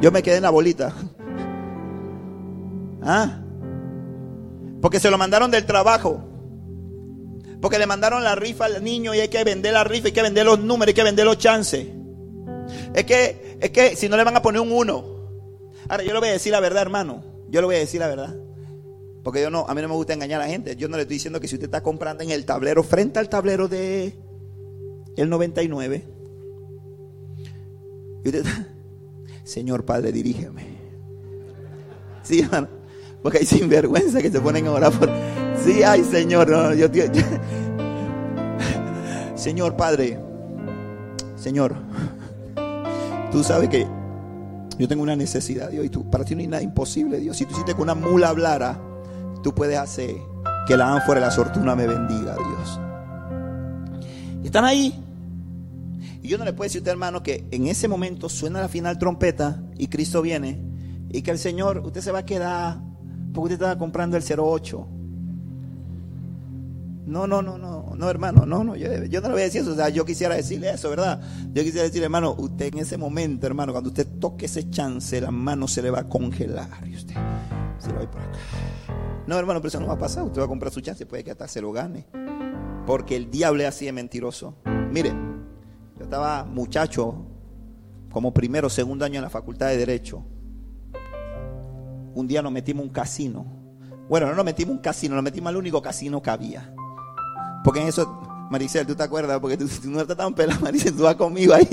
[SPEAKER 2] Yo me quedé en la bolita. ¿Ah? Porque se lo mandaron del trabajo. Porque le mandaron la rifa al niño y hay que vender la rifa, hay que vender los números, hay que vender los chances. Es que, es que si no le van a poner un uno. Ahora, yo le voy a decir la verdad, hermano. Yo le voy a decir la verdad. Porque yo no, a mí no me gusta engañar a la gente. Yo no le estoy diciendo que si usted está comprando en el tablero, frente al tablero de el 99, y usted Señor Padre, dirígeme. Sí, hermano. Porque hay sinvergüenza que se ponen a orar por. Sí, ay, Señor. Señor Padre. Señor. Tú sabes que yo tengo una necesidad, Dios. Y tú, para ti no hay nada imposible, Dios. Si tú hiciste que una mula hablara tú puedes hacer que la ánfora de la fortuna me bendiga, Dios. están ahí. Y yo no le puedo decir a usted, hermano, que en ese momento suena la final trompeta y Cristo viene y que el Señor, usted se va a quedar porque usted estaba comprando el 08. No, no, no, no, no, hermano, no, no, yo, no le voy a decir eso, o sea, yo quisiera decirle eso, ¿verdad? Yo quisiera decirle, hermano, usted en ese momento, hermano, cuando usted toque ese chance, la mano se le va a congelar y usted se va a ir por acá. No, hermano, pero eso no va a pasar. Usted va a comprar su chance, puede que hasta se lo gane. Porque el diablo es así de mentiroso. Mire, yo estaba muchacho, como primero segundo año en la facultad de Derecho. Un día nos metimos un casino. Bueno, no nos metimos un casino, nos metimos al único casino que había. Porque en eso Maricel, ¿tú te acuerdas? Porque tú, no estás tan pelada, Maricel, tú vas conmigo ahí.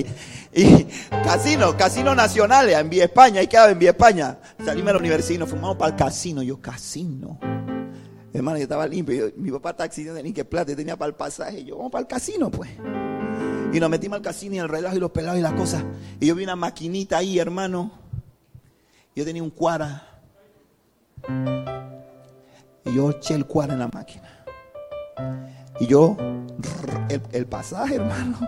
[SPEAKER 2] Y casino, casino nacional, en Vía España, ahí quedaba en Vía España. Salimos a la universidad fumamos para el casino. Yo, casino. Hermano, yo estaba limpio. mi papá taxi de ni que plata, tenía para el pasaje. Yo, vamos para el casino, pues. Y nos metimos al casino y el relajo y los pelados y las cosas. Y yo vi una maquinita ahí, hermano. Yo tenía un cuara. Y yo eché el cuara en la máquina. Y yo, el, pasaje, hermano.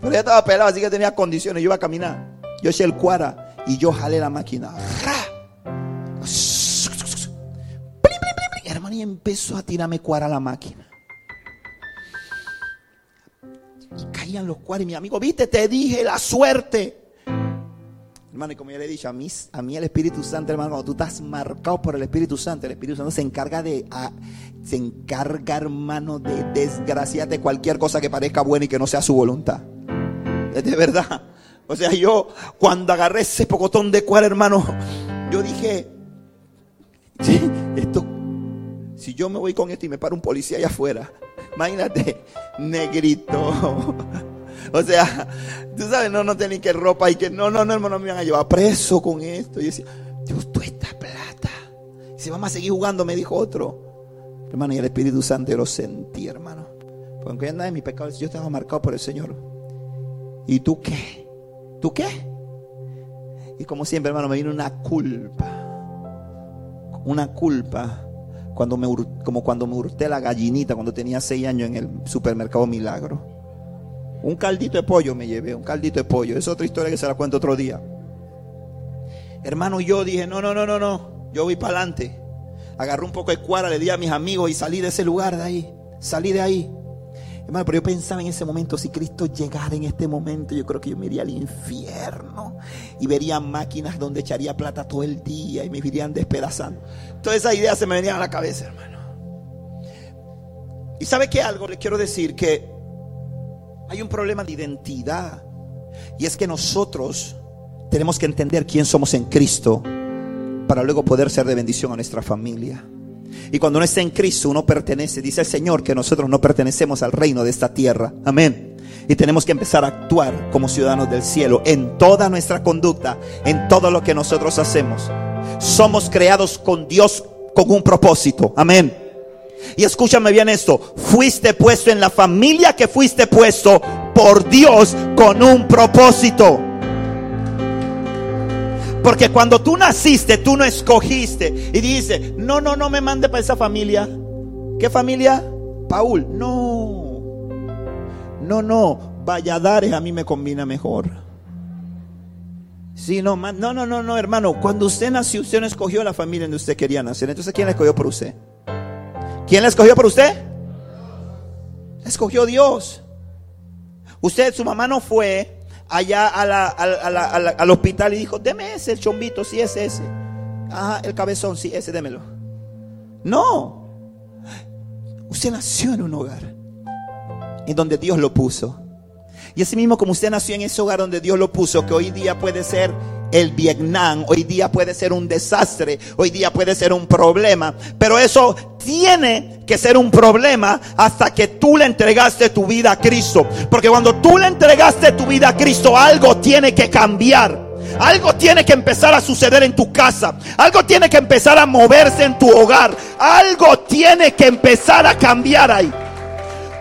[SPEAKER 2] Pero ya estaba pelado, así que tenía condiciones. Yo iba a caminar. Yo eché el cuara y yo jalé la máquina. Hermano, y empezó a tirarme cuara a la máquina. Y caían los cuaras. Y mi amigo, viste, te dije la suerte. Hermano, y como ya le he dicho, a mí, a mí el Espíritu Santo, hermano, cuando tú estás marcado por el Espíritu Santo, el Espíritu Santo se encarga de, se encarga, hermano, de desgraciarte cualquier cosa que parezca buena y que no sea su voluntad. Es de verdad. O sea, yo cuando agarré ese pocotón de cual, hermano, yo dije, esto, si yo me voy con esto y me para un policía allá afuera, imagínate, negrito. O sea, tú sabes, no, no tenía que ropa y que no, no, no, hermano, me iban a llevar preso con esto. Y yo decía, Dios, tú esta plata. Y si vamos a seguir jugando, me dijo otro. Hermano, y el Espíritu Santo lo sentí, hermano. Porque aunque nada de mi pecado, yo estaba marcado por el Señor. ¿Y tú qué? ¿Tú qué? Y como siempre, hermano, me vino una culpa. Una culpa cuando me, como cuando me hurté la gallinita cuando tenía seis años en el supermercado Milagro. Un caldito de pollo me llevé, un caldito de pollo. Es otra historia que se la cuento otro día. Hermano, yo dije, no, no, no, no, no. Yo voy para adelante. Agarré un poco de cuara, le di a mis amigos y salí de ese lugar de ahí. Salí de ahí. Hermano, pero yo pensaba en ese momento, si Cristo llegara en este momento, yo creo que yo me iría al infierno y vería máquinas donde echaría plata todo el día y me irían despedazando. Todas esas ideas se me venían a la cabeza, hermano. Y sabe que algo le quiero decir que hay un problema de identidad y es que nosotros tenemos que entender quién somos en Cristo para luego poder ser de bendición a nuestra familia. Y cuando uno está en Cristo, uno pertenece. Dice el Señor que nosotros no pertenecemos al reino de esta tierra. Amén. Y tenemos que empezar a actuar como ciudadanos del cielo en toda nuestra conducta, en todo lo que nosotros hacemos. Somos creados con Dios con un propósito. Amén. Y escúchame bien esto. Fuiste puesto en la familia que fuiste puesto por Dios con un propósito. Porque cuando tú naciste, tú no escogiste. Y dice, no, no, no me mande para esa familia. ¿Qué familia? Paul. No. No, no. Valladares a mí me combina mejor. Sí, no, no, no, no, no, hermano. Cuando usted nació, usted no escogió la familia donde usted quería nacer. Entonces, ¿quién la escogió por usted? ¿Quién la escogió por usted? Escogió Dios. Usted, su mamá no fue allá al hospital y dijo, deme ese, el chombito, si es ese. Ajá, el cabezón, sí, ese, démelo. No. Usted nació en un hogar en donde Dios lo puso. Y así mismo como usted nació en ese hogar donde Dios lo puso, que hoy día puede ser el Vietnam, hoy día puede ser un desastre, hoy día puede ser un problema, pero eso tiene que ser un problema hasta que tú le entregaste tu vida a Cristo, porque cuando tú le entregaste tu vida a Cristo, algo tiene que cambiar. Algo tiene que empezar a suceder en tu casa. Algo tiene que empezar a moverse en tu hogar. Algo tiene que empezar a cambiar ahí.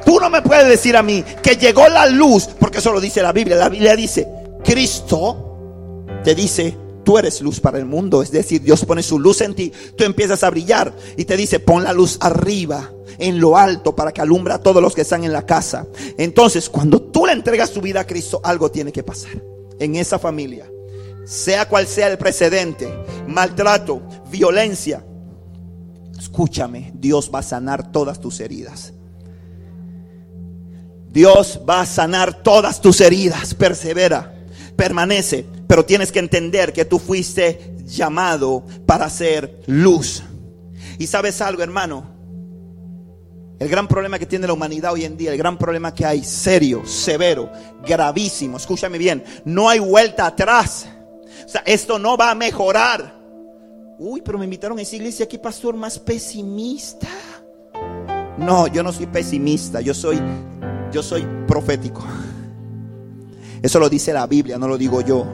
[SPEAKER 2] Tú no me puedes decir a mí que llegó la luz, porque eso lo dice la Biblia. La Biblia dice, Cristo te dice, tú eres luz para el mundo. Es decir, Dios pone su luz en ti, tú empiezas a brillar y te dice, pon la luz arriba, en lo alto, para que alumbra a todos los que están en la casa. Entonces, cuando tú le entregas tu vida a Cristo, algo tiene que pasar en esa familia. Sea cual sea el precedente, maltrato, violencia. Escúchame, Dios va a sanar todas tus heridas. Dios va a sanar todas tus heridas. Persevera permanece, pero tienes que entender que tú fuiste llamado para ser luz. Y sabes algo, hermano, el gran problema que tiene la humanidad hoy en día, el gran problema que hay, serio, severo, gravísimo, escúchame bien, no hay vuelta atrás. O sea, esto no va a mejorar. Uy, pero me invitaron a esa iglesia aquí, pastor, más pesimista. No, yo no soy pesimista, yo soy, yo soy profético. Eso lo dice la Biblia, no lo digo yo.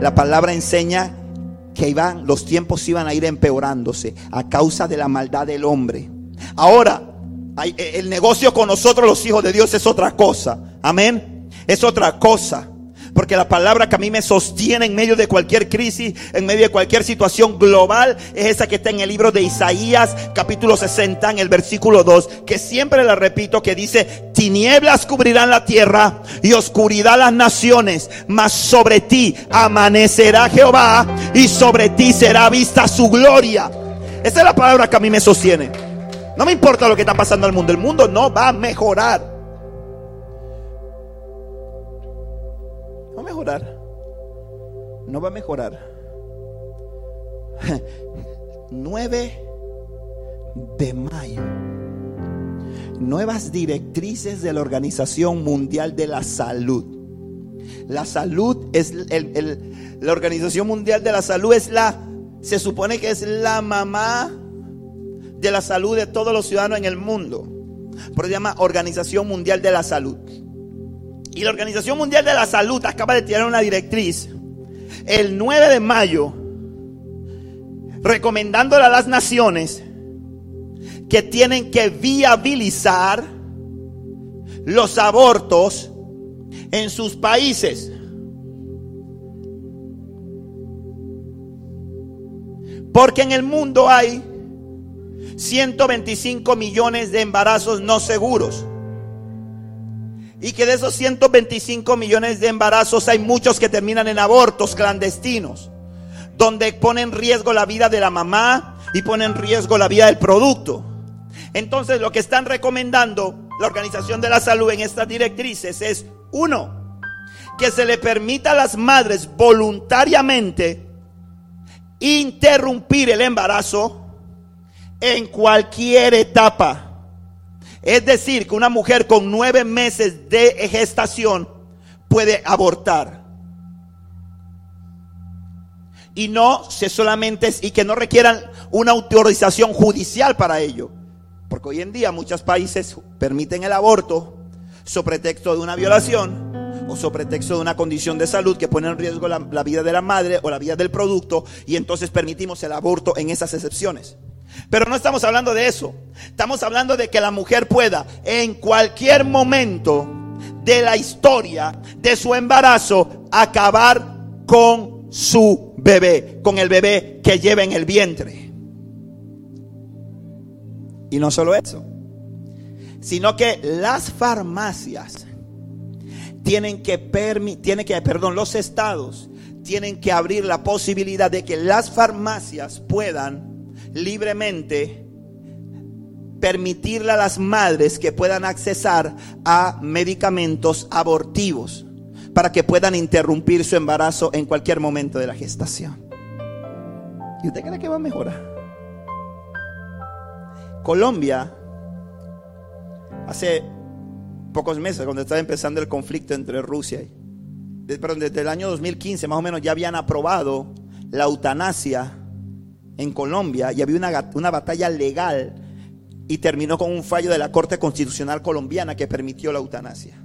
[SPEAKER 2] La palabra enseña que iban, los tiempos iban a ir empeorándose a causa de la maldad del hombre. Ahora, e, el negocio con nosotros los hijos de Dios es otra cosa. Amén. Es otra cosa. Porque la palabra que a mí me sostiene en medio de cualquier crisis, en medio de cualquier situación global, es esa que está en el libro de Isaías, capítulo 60, en el versículo 2, que siempre la repito, que dice, tinieblas cubrirán la tierra y oscuridad las naciones, mas sobre ti amanecerá Jehová y sobre ti será vista su gloria. Esa es la palabra que a mí me sostiene. No me importa lo que está pasando al mundo, el mundo no va a mejorar. Mejorar. No va a mejorar. 9 de mayo. Nuevas directrices de la Organización Mundial de la Salud. La salud es el, la Organización Mundial de la Salud es la, se supone que es la mamá de la salud de todos los ciudadanos en el mundo. Por eso se llama Organización Mundial de la Salud. Y la Organización Mundial de la Salud acaba de tirar una directriz el 9 de mayo recomendándole a las naciones que tienen que viabilizar los abortos en sus países. Porque en el mundo hay 125 millones de embarazos no seguros. Y que de esos 125 millones de embarazos hay muchos que terminan en abortos clandestinos, donde ponen en riesgo la vida de la mamá y ponen en riesgo la vida del producto. Entonces lo que están recomendando la Organización de la Salud en estas directrices es, uno, que se le permita a las madres voluntariamente interrumpir el embarazo en cualquier etapa. Es decir, que una mujer con nueve meses de gestación puede abortar. Y no se solamente y que no requieran una autorización judicial para ello. Porque hoy en día muchos países permiten el aborto sobre pretexto de una violación o sobre pretexto de una condición de salud que pone en riesgo la, la vida de la madre o la vida del producto y entonces permitimos el aborto en esas excepciones. Pero no estamos hablando de eso. Estamos hablando de que la mujer pueda en cualquier momento de la historia de su embarazo acabar con su bebé, con el bebé que lleva en el vientre. Y no solo eso, sino que las farmacias tienen que tienen que, perdón, los estados tienen que abrir la posibilidad de que las farmacias puedan libremente permitirle a las madres que puedan accesar a medicamentos abortivos para que puedan interrumpir su embarazo en cualquier momento de la gestación. ¿Y usted cree que va a mejorar? Colombia, hace pocos meses, cuando estaba empezando el conflicto entre Rusia y, perdón, desde el año 2015 más o menos ya habían aprobado la eutanasia en Colombia y había una, una batalla legal y terminó con un fallo de la Corte Constitucional Colombiana que permitió la eutanasia.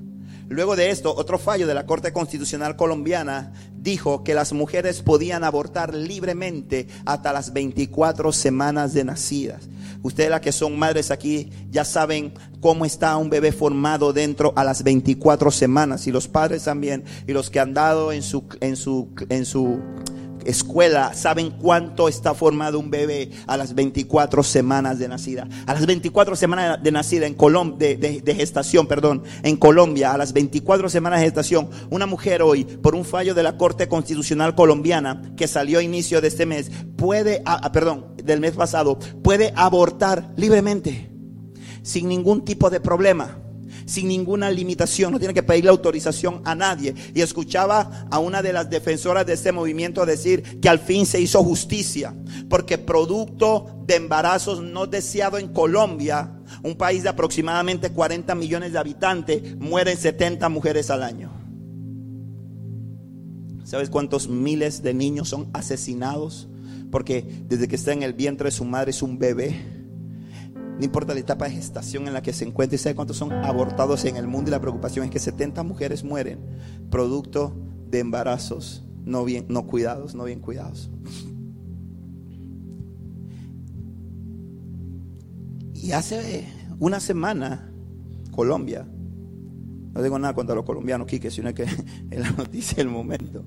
[SPEAKER 2] Luego de esto, otro fallo de la Corte Constitucional Colombiana dijo que las mujeres podían abortar libremente hasta las 24 semanas de nacidas. Ustedes las que son madres aquí ya saben cómo está un bebé formado dentro a las 24 semanas y los padres también y los que han dado en su en su en su escuela saben cuánto está formado un bebé a las 24 semanas de nacida. A las 24 semanas de nacida en Colombia, de, gestación, perdón, en Colombia, a las 24 semanas de gestación, una mujer hoy, por un fallo de la Corte Constitucional Colombiana que salió a inicio de este mes, puede, perdón, del mes pasado, puede abortar libremente, sin ningún tipo de problema sin ninguna limitación, no tiene que pedirle autorización a nadie. Y escuchaba a una de las defensoras de este movimiento decir que al fin se hizo justicia, porque producto de embarazos no deseados en Colombia, un país de aproximadamente 40 millones de habitantes, mueren 70 mujeres al año. ¿Sabes cuántos miles de niños son asesinados? Porque desde que está en el vientre de su madre es un bebé no importa la etapa de gestación en la que se encuentre. ¿Y sabe cuántos son abortados en el mundo? Y la preocupación es que 70 mujeres mueren producto de embarazos no bien, no cuidados, no bien cuidados. Y hace una semana, Colombia, no digo nada contra los colombianos, Quique, sino que es la noticia del momento.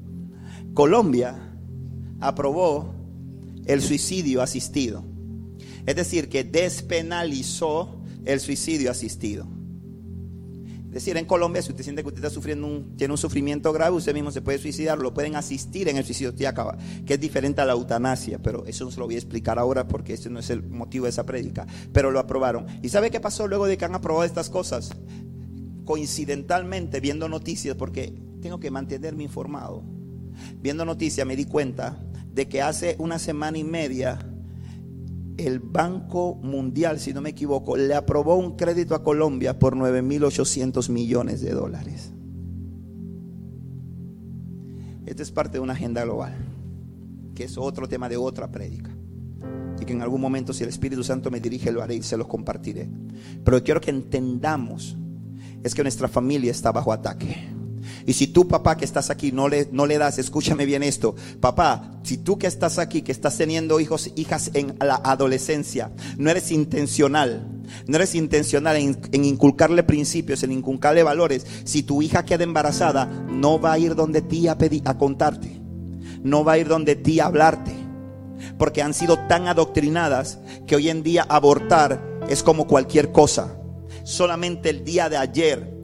[SPEAKER 2] Colombia aprobó el suicidio asistido. Es decir, que despenalizó el suicidio asistido. Es decir, en Colombia, si usted siente que usted está sufriendo un, tiene un sufrimiento grave, usted mismo se puede suicidar, lo pueden asistir en el suicidio, que es diferente a la eutanasia, pero eso no se lo voy a explicar ahora porque ese no es el motivo de esa prédica, pero lo aprobaron. ¿Y sabe qué pasó luego de que han aprobado estas cosas? Coincidentalmente, viendo noticias, porque tengo que mantenerme informado, viendo noticias me di cuenta de que hace una semana y media el Banco Mundial, si no me equivoco, le aprobó un crédito a Colombia por 9.800 millones de dólares. Esta es parte de una agenda global, que es otro tema de otra prédica. Y que en algún momento, si el Espíritu Santo me dirige, lo haré y se los compartiré. Pero quiero que entendamos es que nuestra familia está bajo ataque. Y si tú, papá, que estás aquí, no le, no le das, escúchame bien esto. Papá, si tú que estás aquí, que estás teniendo hijos, hijas en la adolescencia, no eres intencional, no eres intencional en, inculcarle principios, en inculcarle valores. Si tu hija queda embarazada, no va a ir donde ti a, pedir, a contarte. No va a ir donde ti a hablarte. porque han sido tan adoctrinadas que hoy en día abortar es como cualquier cosa. Solamente el día de ayer,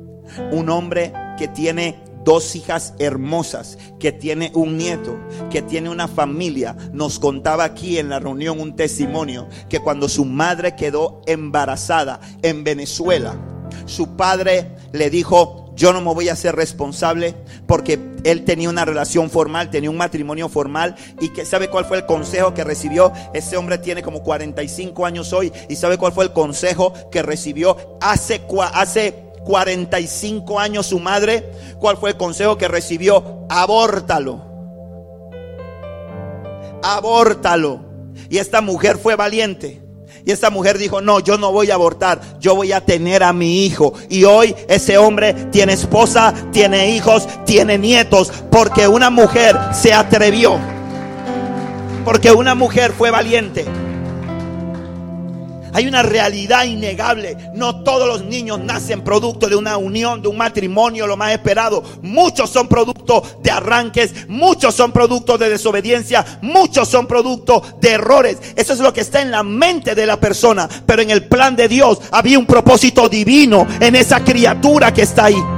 [SPEAKER 2] un hombre que tiene dos hijas hermosas, que tiene un nieto, que tiene una familia, nos contaba aquí en la reunión un testimonio que cuando su madre quedó embarazada en Venezuela, su padre le dijo, yo no me voy a ser responsable porque él tenía una relación formal, tenía un matrimonio formal y que sabe cuál fue el consejo que recibió. Ese hombre tiene como 45 años hoy y sabe cuál fue el consejo que recibió hace, hace 45 años su madre. ¿Cuál fue el consejo que recibió? Abórtalo. Abórtalo. Y esta mujer fue valiente. Y esta mujer dijo, no, yo no voy a abortar, yo voy a tener a mi hijo. Y hoy ese hombre tiene esposa, tiene hijos, tiene nietos, porque una mujer se atrevió. Porque una mujer fue valiente. Hay una realidad innegable. No todos los niños nacen producto de una unión, de un matrimonio, lo más esperado. Muchos son producto de arranques, muchos son producto de desobediencia, muchos son producto de errores. Eso es lo que está en la mente de la persona. Pero en el plan de Dios había un propósito divino en esa criatura que está ahí.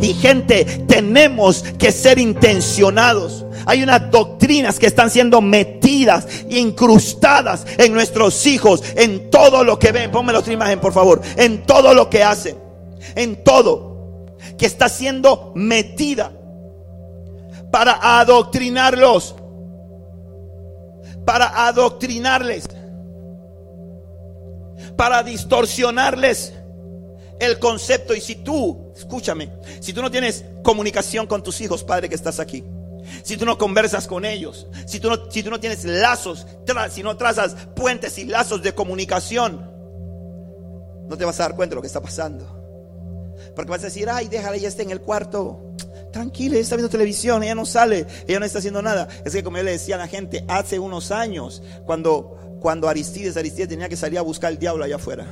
[SPEAKER 2] Y gente, tenemos que ser intencionados. Hay unas doctrinas que están siendo metidas, incrustadas en nuestros hijos, en todo lo que ven. Ponme otra imagen, por favor. En todo lo que hacen. En todo. Que está siendo metida para adoctrinarlos. Para adoctrinarles. Para distorsionarles el concepto. Y si tú, escúchame, si tú no tienes comunicación con tus hijos, padre que estás aquí, si tú no conversas con ellos, si tú no, si tú no tienes lazos, si no trazas puentes y lazos de comunicación, no te vas a dar cuenta de lo que está pasando. Porque vas a decir, ay, déjala, ella está en el cuarto. Tranquila, ella está viendo televisión, ella no sale, ella no está haciendo nada. Es que como yo le decía a la gente, hace unos años, cuando, cuando Aristides, Aristides tenía que salir a buscar al diablo allá afuera.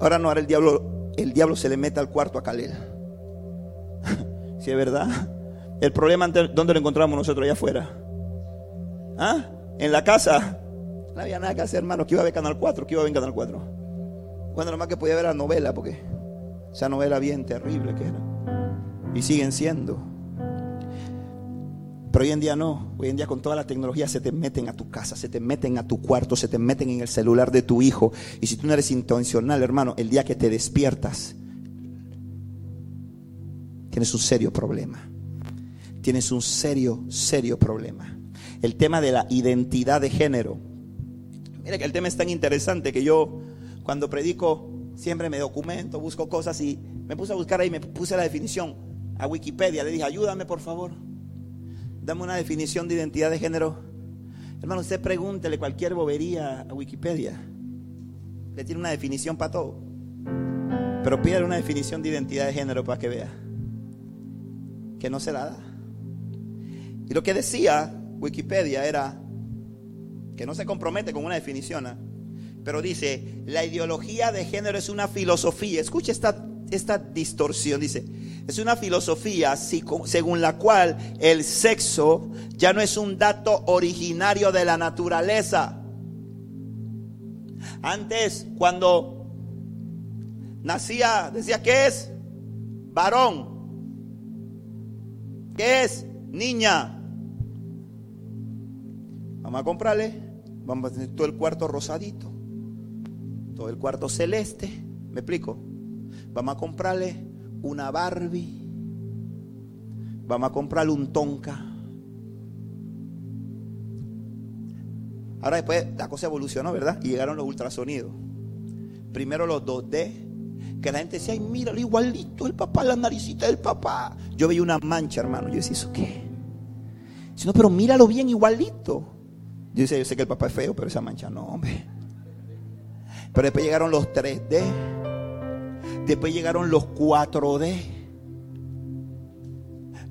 [SPEAKER 2] Ahora no, ahora el diablo, el diablo se le mete al cuarto a Calel. Si es verdad. El problema, ¿dónde lo encontramos nosotros allá afuera? ¿Ah? En la casa. No había nada que hacer, hermano. Que iba a ver Canal 4, que iba a ver Canal 4. Bueno, lo más que podía ver la novela, porque esa novela bien terrible que era. Y siguen siendo. Pero hoy en día no. Hoy en día con toda la tecnología se te meten a tu casa, se te meten a tu cuarto, se te meten en el celular de tu hijo. Y si tú no eres intencional, hermano, el día que te despiertas, tienes un serio problema tienes un serio, serio problema. El tema de la identidad de género. Mira que el tema es tan interesante que yo cuando predico siempre me documento, busco cosas y me puse a buscar ahí, me puse la definición a Wikipedia. Le dije, ayúdame por favor. Dame una definición de identidad de género. Hermano, usted pregúntele cualquier bobería a Wikipedia. Le tiene una definición para todo. Pero pídale una definición de identidad de género para que vea. Que no se la da. Y lo que decía Wikipedia era que no se compromete con una definición, ¿ah? pero dice, la ideología de género es una filosofía. Escucha esta, esta distorsión, dice, es una filosofía según la cual el sexo ya no es un dato originario de la naturaleza. Antes, cuando nacía, decía, ¿qué es? Varón. ¿Qué es? Niña. Vamos a comprarle, vamos a tener todo el cuarto rosadito, todo el cuarto celeste, ¿me explico? Vamos a comprarle una Barbie, vamos a comprarle un Tonka. Ahora después la cosa evolucionó, ¿verdad? Y llegaron los ultrasonidos. Primero los 2D, que la gente decía, ay, míralo igualito, el papá, la naricita del papá. Yo veía una mancha, hermano. Yo decía, ¿eso qué? Si no, pero míralo bien igualito. Yo decía, yo sé que el papá es feo, pero esa mancha no, hombre. Pero después llegaron los 3D. Después llegaron los 4D.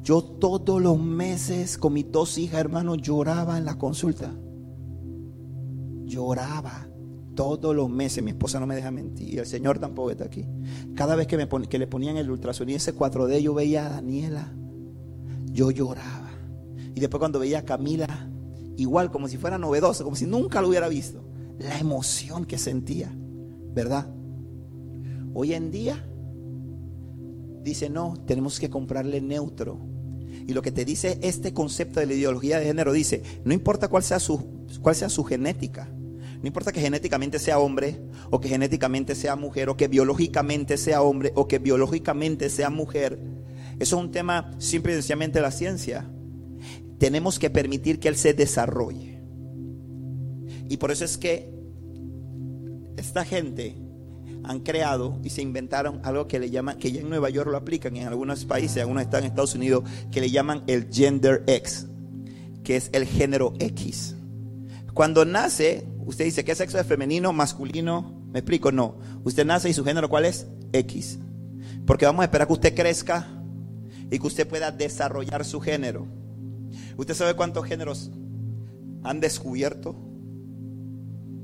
[SPEAKER 2] Yo todos los meses con mis dos hijas, hermanos, lloraba en la consulta. Lloraba todos los meses. Mi esposa no me deja mentir. El Señor tampoco está aquí. Cada vez que, me que le ponían el ultrasonido, ese 4D, yo veía a Daniela. Yo lloraba. Y después cuando veía a Camila, igual, como si fuera novedoso, como si nunca lo hubiera visto. La emoción que sentía, ¿verdad? Hoy en día dice, no, tenemos que comprarle neutro. Y lo que te dice este concepto de la ideología de género dice, no importa cuál sea su, cuál sea su genética, no importa que genéticamente sea hombre o que genéticamente sea mujer o que biológicamente sea hombre o que biológicamente sea mujer. Eso es un tema simple y sencillamente de la ciencia. Tenemos que permitir que él se desarrolle. Y por eso es que esta gente han creado y se inventaron algo que le llaman, que ya en Nueva York lo aplican, en algunos países, algunos están en Estados Unidos, que le llaman el gender X, que es el género X. Cuando nace, usted dice, ¿qué sexo es femenino, masculino? ¿Me explico? No. Usted nace y su género, ¿cuál es? X. Porque vamos a esperar que usted crezca y que usted pueda desarrollar su género. ¿Usted sabe cuántos géneros han descubierto?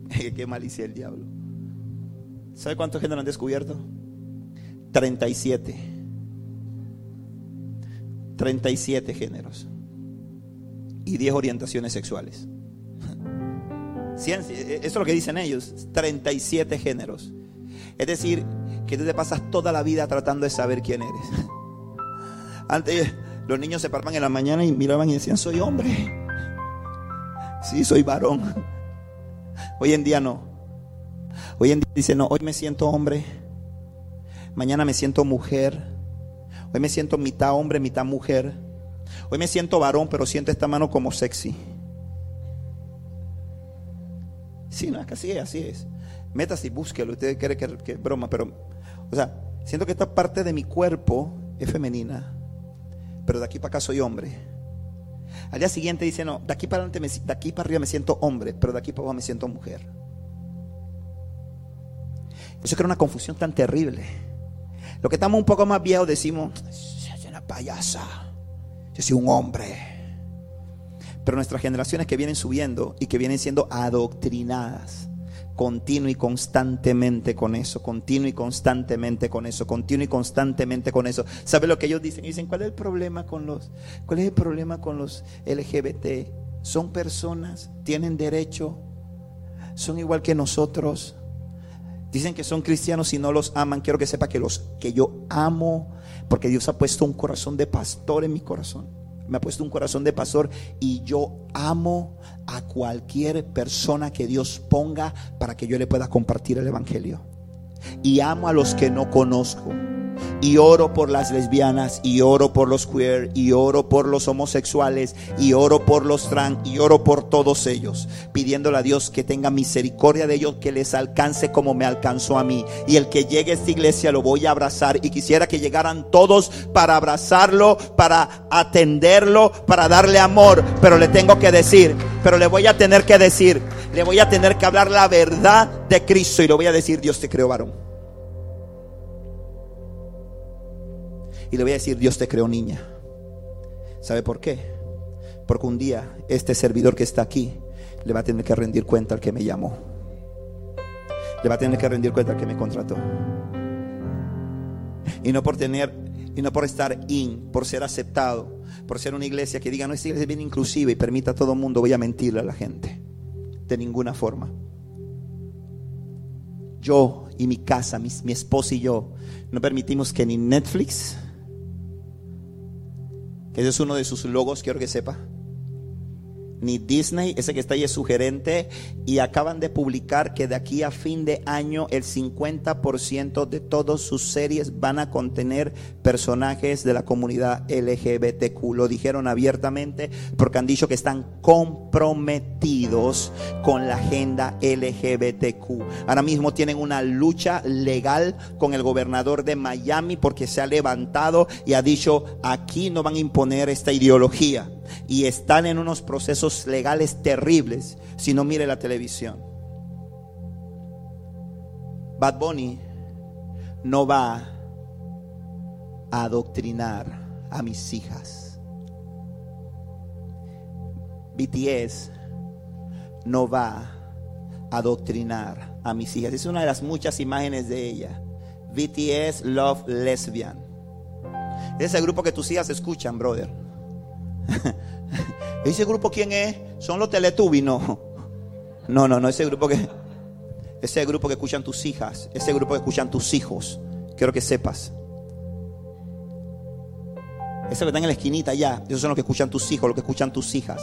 [SPEAKER 2] Qué malicia el diablo. ¿Sabe cuántos géneros han descubierto? 37. 37 géneros. Y 10 orientaciones sexuales. Ciencia, eso es lo que dicen ellos. 37 géneros. Es decir, que tú te pasas toda la vida tratando de saber quién eres. Antes los niños se paraban en la mañana y miraban y decían, soy hombre. Sí, soy varón. Hoy en día no. Hoy en día dice, no, hoy me siento hombre, mañana me siento mujer, hoy me siento mitad hombre, mitad mujer, hoy me siento varón, pero siento esta mano como sexy. Sí, no, es que así es, así es. Métase y búsquelo, usted cree que, broma, pero, o sea, siento que esta parte de mi cuerpo es femenina, pero de aquí para acá soy hombre. Al día siguiente dice, no, de aquí para adelante, de aquí para arriba me siento hombre, pero de aquí para abajo me siento mujer. Eso crea una confusión tan terrible. Lo que estamos un poco más viejos decimos, es una payasa, yo soy un hombre. Pero nuestras generaciones que vienen subiendo y que vienen siendo adoctrinadas continuo y constantemente con eso, continuo y constantemente con eso, continuo y constantemente con eso. ¿Sabe lo que ellos dicen? Dicen, ¿cuál es el problema con los cuál es el problema con los LGBT? Son personas, tienen derecho, son igual que nosotros. Dicen que son cristianos y no los aman. Quiero que sepa que los que yo amo, porque Dios ha puesto un corazón de pastor en mi corazón. Me ha puesto un corazón de pastor y yo amo a cualquier persona que Dios ponga para que yo le pueda compartir el evangelio. Y amo a los que no conozco y oro por las lesbianas y oro por los queer y oro por los homosexuales y oro por los trans y oro por todos ellos, pidiéndole a Dios que tenga misericordia de ellos, que les alcance como me alcanzó a mí. Y el que llegue a esta iglesia lo voy a abrazar y quisiera que llegaran todos para abrazarlo, para atenderlo, para darle amor, pero le tengo que decir, pero le voy a tener que decir, le voy a tener que hablar la verdad de Cristo y le voy a decir, Dios te creó varón. Y le voy a decir, Dios te creó niña. ¿Sabe por qué? Porque un día este servidor que está aquí le va a tener que rendir cuenta al que me llamó. Le va a tener que rendir cuenta al que me contrató. Y no por tener, y no por estar in, por ser aceptado, por ser una iglesia que diga, no, esta iglesia es bien inclusiva y permita a todo el mundo, voy a mentirle a la gente. De ninguna forma. Yo y mi casa, mi, mi esposa y yo, no permitimos que ni Netflix, que ese es uno de sus logos, quiero que sepa ni Disney, ese que está ahí es sugerente, y acaban de publicar que de aquí a fin de año el 50% de todas sus series van a contener personajes de la comunidad LGBTQ. Lo dijeron abiertamente porque han dicho que están comprometidos con la agenda LGBTQ. Ahora mismo tienen una lucha legal con el gobernador de Miami porque se ha levantado y ha dicho, aquí no van a imponer esta ideología y están en unos procesos legales terribles si no mire la televisión. Bad Bunny no va a adoctrinar a mis hijas. BTS no va a adoctrinar a mis hijas. Es una de las muchas imágenes de ella. BTS Love Lesbian. Es el grupo que tus hijas escuchan, brother. ¿Ese grupo quién es? Son los Teletubbies, no. No, no, no, ese grupo que ese grupo que escuchan tus hijas, ese grupo que escuchan tus hijos. Quiero que sepas. Ese que están en la esquinita allá, esos son los que escuchan tus hijos, los que escuchan tus hijas.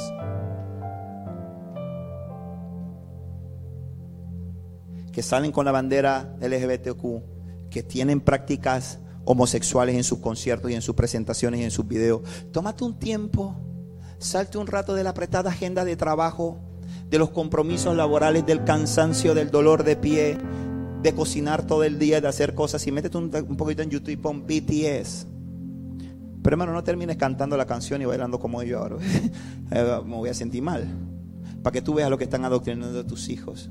[SPEAKER 2] Que salen con la bandera LGBTQ, que tienen prácticas homosexuales en sus conciertos y en sus presentaciones y en sus videos. Tómate un tiempo, salte un rato de la apretada agenda de trabajo, de los compromisos laborales, del cansancio, del dolor de pie, de cocinar todo el día, de hacer cosas y métete un, poquito en YouTube y pon BTS. Pero hermano, no termines cantando la canción y bailando como yo ahora. Eh, me voy a sentir mal. Para que tú veas lo que están adoctrinando a tus hijos.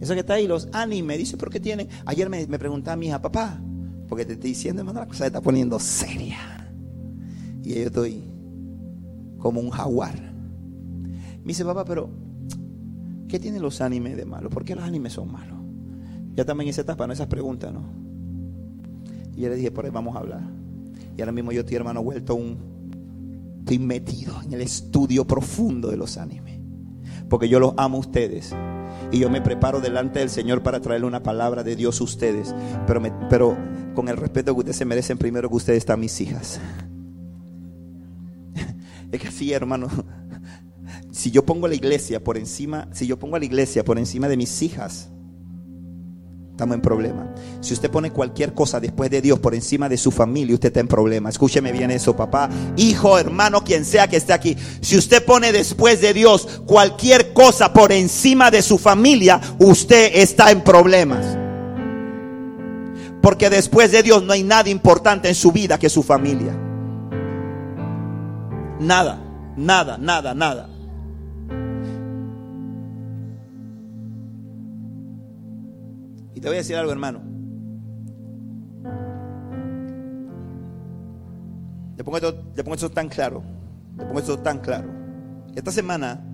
[SPEAKER 2] Eso que está ahí, los anime, dice, ¿por qué tienen? Ayer me, me preguntaba mi hija, papá, porque te estoy diciendo, hermano, la cosa se está poniendo seria. Y yo estoy como un jaguar. Me dice, papá, pero ¿qué tienen los animes de malo? ¿Por qué los animes son malos? Ya también en esa etapa, ¿no? Esas preguntas, ¿no? Y yo le dije, por ahí vamos a hablar. Y ahora mismo yo estoy, hermano, vuelto un... Estoy metido en el estudio profundo de los animes. Porque yo los amo a ustedes y yo me preparo delante del Señor para traerle una palabra de Dios a ustedes. Pero, pero con el respeto que ustedes se merecen, primero que ustedes están mis hijas. Es que así, hermano. Si yo pongo la iglesia por encima, si yo pongo a la iglesia por encima de mis hijas, estamos en problema. Si usted pone cualquier cosa después de Dios por encima de su familia, usted está en problema. Escúcheme bien eso, papá, hijo, hermano, quien sea que esté aquí. Si usted pone después de Dios cualquier cosa por encima de su familia, usted está en problemas. Porque después de Dios no hay nada importante en su vida que su familia. Nada, nada, nada, nada. Te voy a decir algo, hermano. Le pongo, esto, le pongo esto tan claro. Le pongo esto tan claro. Esta semana,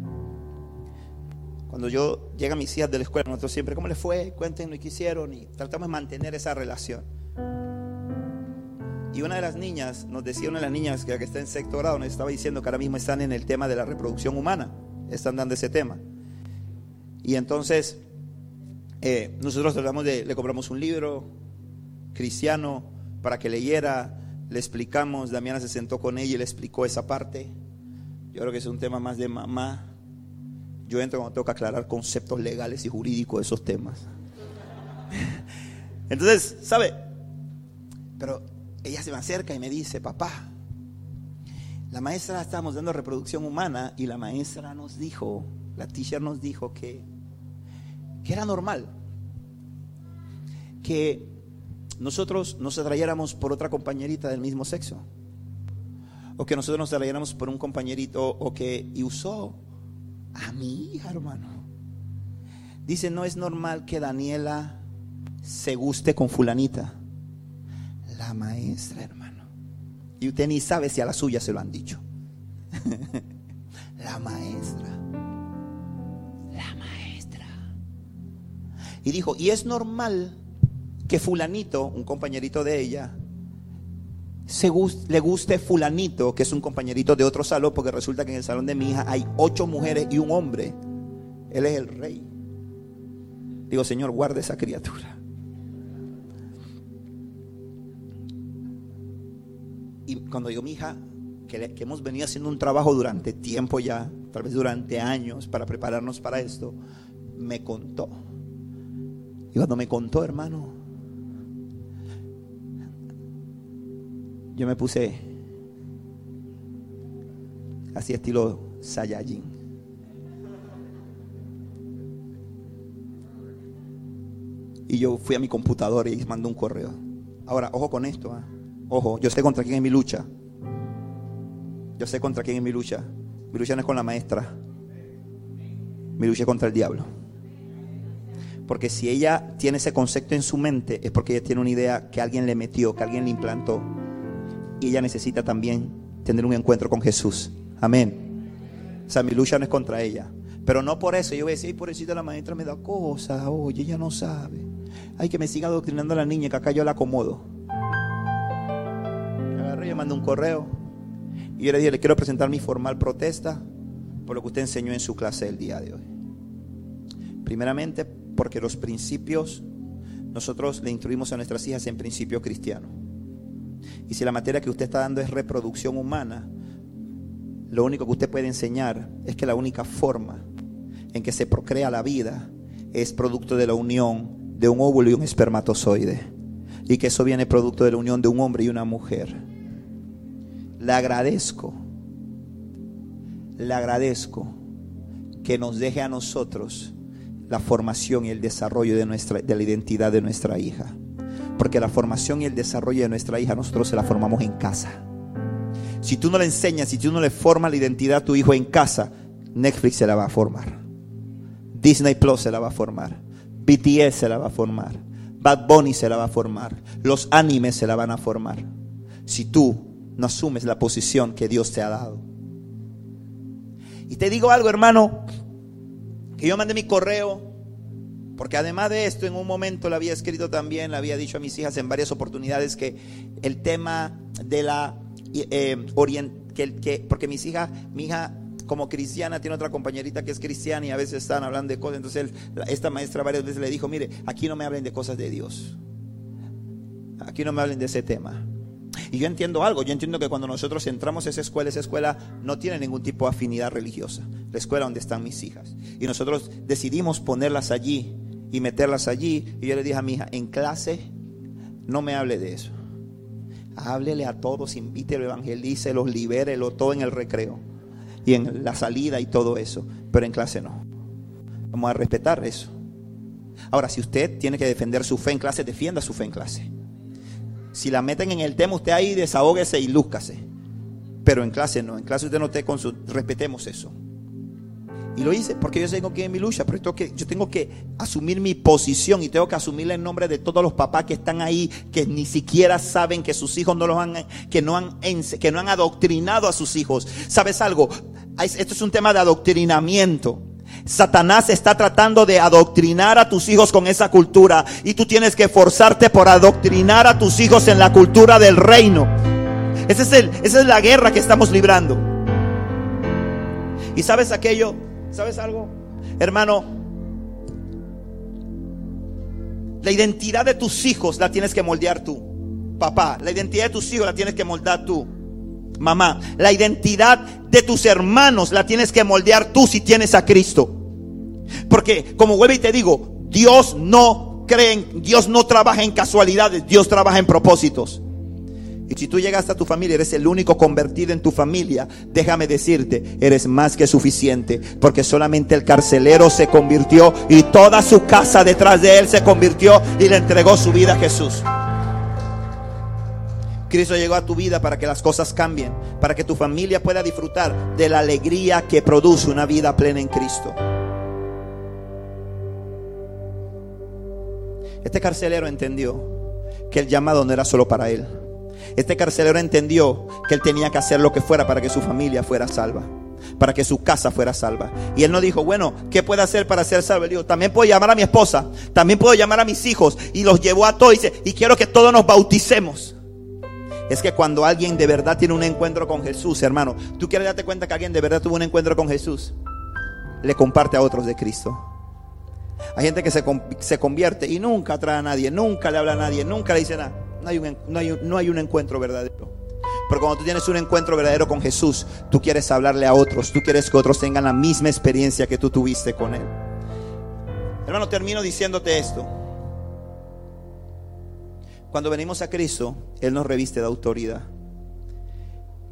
[SPEAKER 2] cuando yo llega a mis hijas de la escuela, nosotros siempre, ¿cómo les fue? Cuéntenos qué hicieron y tratamos de mantener esa relación. Y una de las niñas, nos decía una de las niñas que, que está en sexto grado, nos estaba diciendo que ahora mismo están en el tema de la reproducción humana. Están dando ese tema. Y entonces eh, nosotros tratamos de, le compramos un libro cristiano para que leyera, le explicamos, Damiana se sentó con ella y le explicó esa parte. Yo creo que es un tema más de mamá. Yo entro cuando tengo que aclarar conceptos legales y jurídicos de esos temas. Entonces, ¿sabe? Pero ella se me acerca y me dice, papá, la maestra estábamos dando reproducción humana y la maestra nos dijo, la teacher nos dijo que que era normal que nosotros nos atrayéramos por otra compañerita del mismo sexo. O que nosotros nos atrayéramos por un compañerito o que y usó a mi hija, hermano. Dice, no es normal que Daniela se guste con fulanita. La maestra, hermano. Y usted ni sabe si a la suya se lo han dicho. la maestra. Y dijo, y es normal que fulanito, un compañerito de ella, se le guste fulanito, que es un compañerito de otro salón, porque resulta que en el salón de mi hija hay ocho mujeres y un hombre. Él es el rey. Digo, Señor, guarde esa criatura. Y cuando digo mi hija, que, que hemos venido haciendo un trabajo durante tiempo ya, tal vez durante años, para prepararnos para esto, me contó y cuando me contó, hermano, yo me puse así estilo Saiyajin. Y yo fui a mi computadora y mandé un correo. Ahora, ojo con esto. ¿ah? Ojo, yo sé contra quién es mi lucha. Yo sé contra quién es mi lucha. Mi lucha no es con la maestra. Mi lucha es contra el diablo. Porque si ella tiene ese concepto en su mente, es porque ella tiene una idea que alguien le metió, que alguien le implantó. Y ella necesita también tener un encuentro con Jesús. Amén. O sea, mi lucha no es contra ella. Pero no por eso. Yo voy a decir, por eso la maestra me da cosas. Oye, ella no sabe. Hay que me siga adoctrinando a la niña, que acá yo la acomodo. Agarré, yo mandé un correo. Y yo le dije, le quiero presentar mi formal protesta por lo que usted enseñó en su clase el día de hoy. Primeramente, porque los principios, nosotros le instruimos a nuestras hijas en principio cristiano. Y si la materia que usted está dando es reproducción humana, lo único que usted puede enseñar es que la única forma en que se procrea la vida es producto de la unión de un óvulo y un espermatozoide. Y que eso viene producto de la unión de un hombre y una mujer. Le agradezco, le agradezco que nos deje a nosotros la formación y el desarrollo de, nuestra, de la identidad de nuestra hija. Porque la formación y el desarrollo de nuestra hija nosotros se la formamos en casa. Si tú no le enseñas, si tú no le formas la identidad a tu hijo en casa, Netflix se la va a formar. Disney Plus se la va a formar. BTS se la va a formar. Bad Bunny se la va a formar. Los animes se la van a formar. Si tú no asumes la posición que Dios te ha dado. Y te digo algo, hermano, que yo mandé mi correo, porque además de esto, en un momento le había escrito también, le había dicho a mis hijas en varias oportunidades que el tema de la eh, que, porque mis hijas, mi hija como cristiana tiene otra compañerita que es cristiana y a veces están hablando de cosas. Entonces esta maestra varias veces le dijo, mire, aquí no me hablen de cosas de Dios. Aquí no me hablen de ese tema. Y yo entiendo algo, yo entiendo que cuando nosotros entramos a esa escuela, esa escuela no tiene ningún tipo de afinidad religiosa, la escuela donde están mis hijas. Y nosotros decidimos ponerlas allí y meterlas allí. Y yo le dije a mi hija, en clase, no me hable de eso. Háblele a todos, invítelo, evangelícelo, libérelo, todo en el recreo y en la salida y todo eso. Pero en clase no. Vamos a respetar eso. Ahora, si usted tiene que defender su fe en clase, defienda su fe en clase. Si la meten en el tema, usted ahí desahógese y lúzcase. Pero en clase no, en clase usted no te con respetemos eso. Y lo hice porque yo tengo que en mi lucha, pero tengo que, yo tengo que asumir mi posición y tengo que asumirla en nombre de todos los papás que están ahí, que ni siquiera saben que sus hijos no los han, que no han adoctrinado a sus hijos. ¿Sabes algo? Esto es un tema de adoctrinamiento. Satanás está tratando de adoctrinar a tus hijos con esa cultura y tú tienes que esforzarte por adoctrinar a tus hijos en la cultura del reino. Es el, esa es la guerra que estamos librando. ¿Y sabes aquello? ¿Sabes algo? Hermano, la identidad de tus hijos la tienes que moldear tú. Papá, la identidad de tus hijos la tienes que moldear tú. Mamá, la identidad de tus hermanos la tienes que moldear tú si tienes a Cristo. Porque, como vuelvo y te digo, Dios no cree en, Dios no trabaja en casualidades, Dios trabaja en propósitos. Y si tú llegas a tu familia, eres el único convertido en tu familia, déjame decirte, eres más que suficiente, porque solamente el carcelero se convirtió y toda su casa detrás de él se convirtió y le entregó su vida a Jesús. Cristo llegó a tu vida para que las cosas cambien, para que tu familia pueda disfrutar de la alegría que produce una vida plena en Cristo. Este carcelero entendió que el llamado no era solo para él. Este carcelero entendió que él tenía que hacer lo que fuera para que su familia fuera salva, para que su casa fuera salva. Y él no dijo, bueno, ¿qué puede hacer para ser salvo? Él dijo, también puedo llamar a mi esposa, también puedo llamar a mis hijos. Y los llevó a todos y dice, y quiero que todos nos bauticemos es que cuando alguien de verdad tiene un encuentro con Jesús, hermano, tú quieres darte cuenta que alguien de verdad tuvo un encuentro con Jesús, le comparte a otros de Cristo. Hay gente que se, convierte y nunca trae a nadie, nunca le habla a nadie, nunca le dice nada. No hay, un, no, hay no hay un encuentro verdadero. Pero cuando tú tienes un encuentro verdadero con Jesús, tú quieres hablarle a otros, tú quieres que otros tengan la misma experiencia que tú tuviste con Él. Hermano, termino diciéndote esto. Cuando venimos a Cristo, Él nos reviste de autoridad.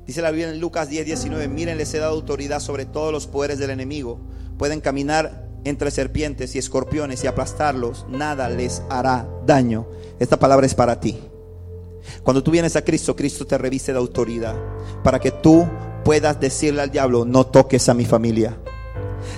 [SPEAKER 2] Dice la Biblia en Lucas 10, 19, miren, les he dado autoridad sobre todos los poderes del enemigo. Pueden caminar entre serpientes y escorpiones y aplastarlos. Nada les hará daño. Esta palabra es para ti. Cuando tú vienes a Cristo, Cristo te reviste de autoridad para que tú puedas decirle al diablo, no toques a mi familia.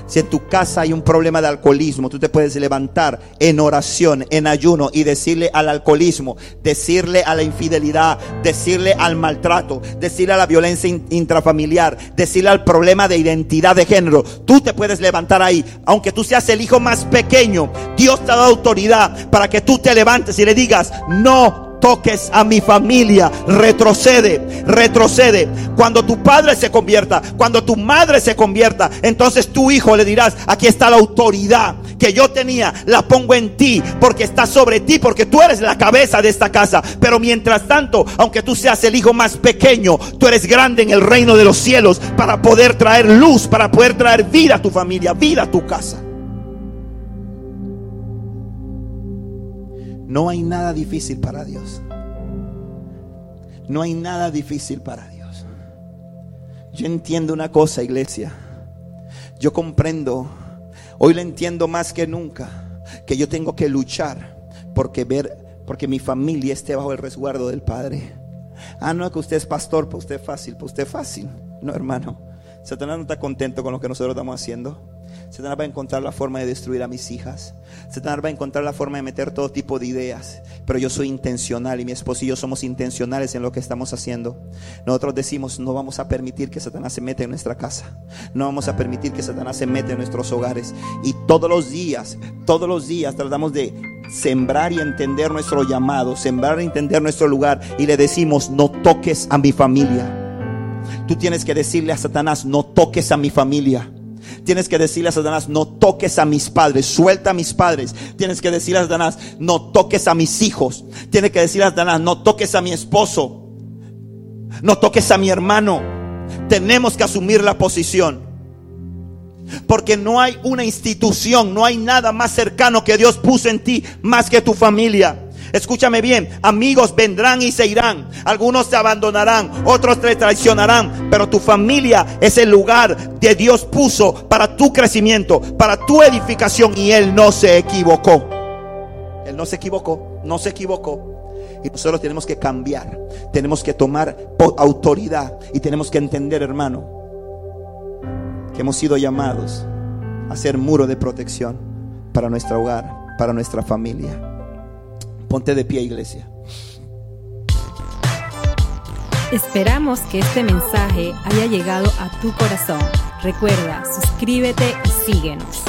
[SPEAKER 2] Si en tu casa hay un problema de alcoholismo, tú te puedes levantar en oración, en ayuno y decirle al alcoholismo, decirle a la infidelidad, decirle al maltrato, decirle a la violencia intrafamiliar, decirle al problema de identidad de género. Tú te puedes levantar ahí, aunque tú seas el hijo más pequeño. Dios te dado autoridad para que tú te levantes y le digas, no toques a mi familia. Retrocede, retrocede. Cuando tu padre se convierta, cuando tu madre se convierta, entonces tu hijo le dirás, aquí está la autoridad que yo tenía, la pongo en ti, porque está sobre ti, porque tú eres la cabeza de esta casa. Pero mientras tanto, aunque tú seas el hijo más pequeño, tú eres grande en el reino de los cielos para poder traer luz, para poder traer vida a tu familia, vida a tu casa. No hay nada difícil para Dios. No hay nada difícil para Dios. Yo entiendo una cosa, iglesia. Yo comprendo, hoy lo entiendo más que nunca, que yo tengo que luchar porque ver, porque mi familia esté bajo el resguardo del Padre. Ah, no, que usted es pastor, pues usted es fácil, pues usted es fácil. No, hermano. Satanás no está contento con lo que nosotros estamos haciendo. Satanás va a encontrar la forma de destruir a mis hijas. Satanás va a encontrar la forma de meter todo tipo de ideas. Pero yo soy intencional y mi esposo y yo somos intencionales en lo que estamos haciendo. Nosotros decimos, no vamos a permitir que Satanás se meta en nuestra casa. No vamos a permitir que Satanás se meta en nuestros hogares. Y todos los días, todos los días tratamos de sembrar y entender nuestro llamado, sembrar y entender nuestro lugar. Y le decimos, no toques a mi familia. Tú tienes que decirle a Satanás, no toques a mi familia. Tienes que decirle a Satanás, no toques a mis padres, suelta a mis padres. Tienes que decirle a Satanás, no toques a mis hijos. Tienes que decirle a Satanás, no toques a mi esposo. No toques a mi hermano. Tenemos que asumir la posición. Porque no hay una institución, no hay nada más cercano que Dios puso en ti más que tu familia. Escúchame bien, amigos vendrán y se irán. Algunos te abandonarán, otros te traicionarán. Pero tu familia es el lugar que Dios puso para tu crecimiento, para tu edificación. Y Él no se equivocó. Él no se equivocó, no se equivocó. Y nosotros tenemos que cambiar, tenemos que tomar autoridad y tenemos que entender, hermano, que hemos sido llamados a ser muro de protección para nuestro hogar, para nuestra familia. Ponte de pie, iglesia.
[SPEAKER 1] Esperamos que este mensaje haya llegado a tu corazón. Recuerda, suscríbete y síguenos.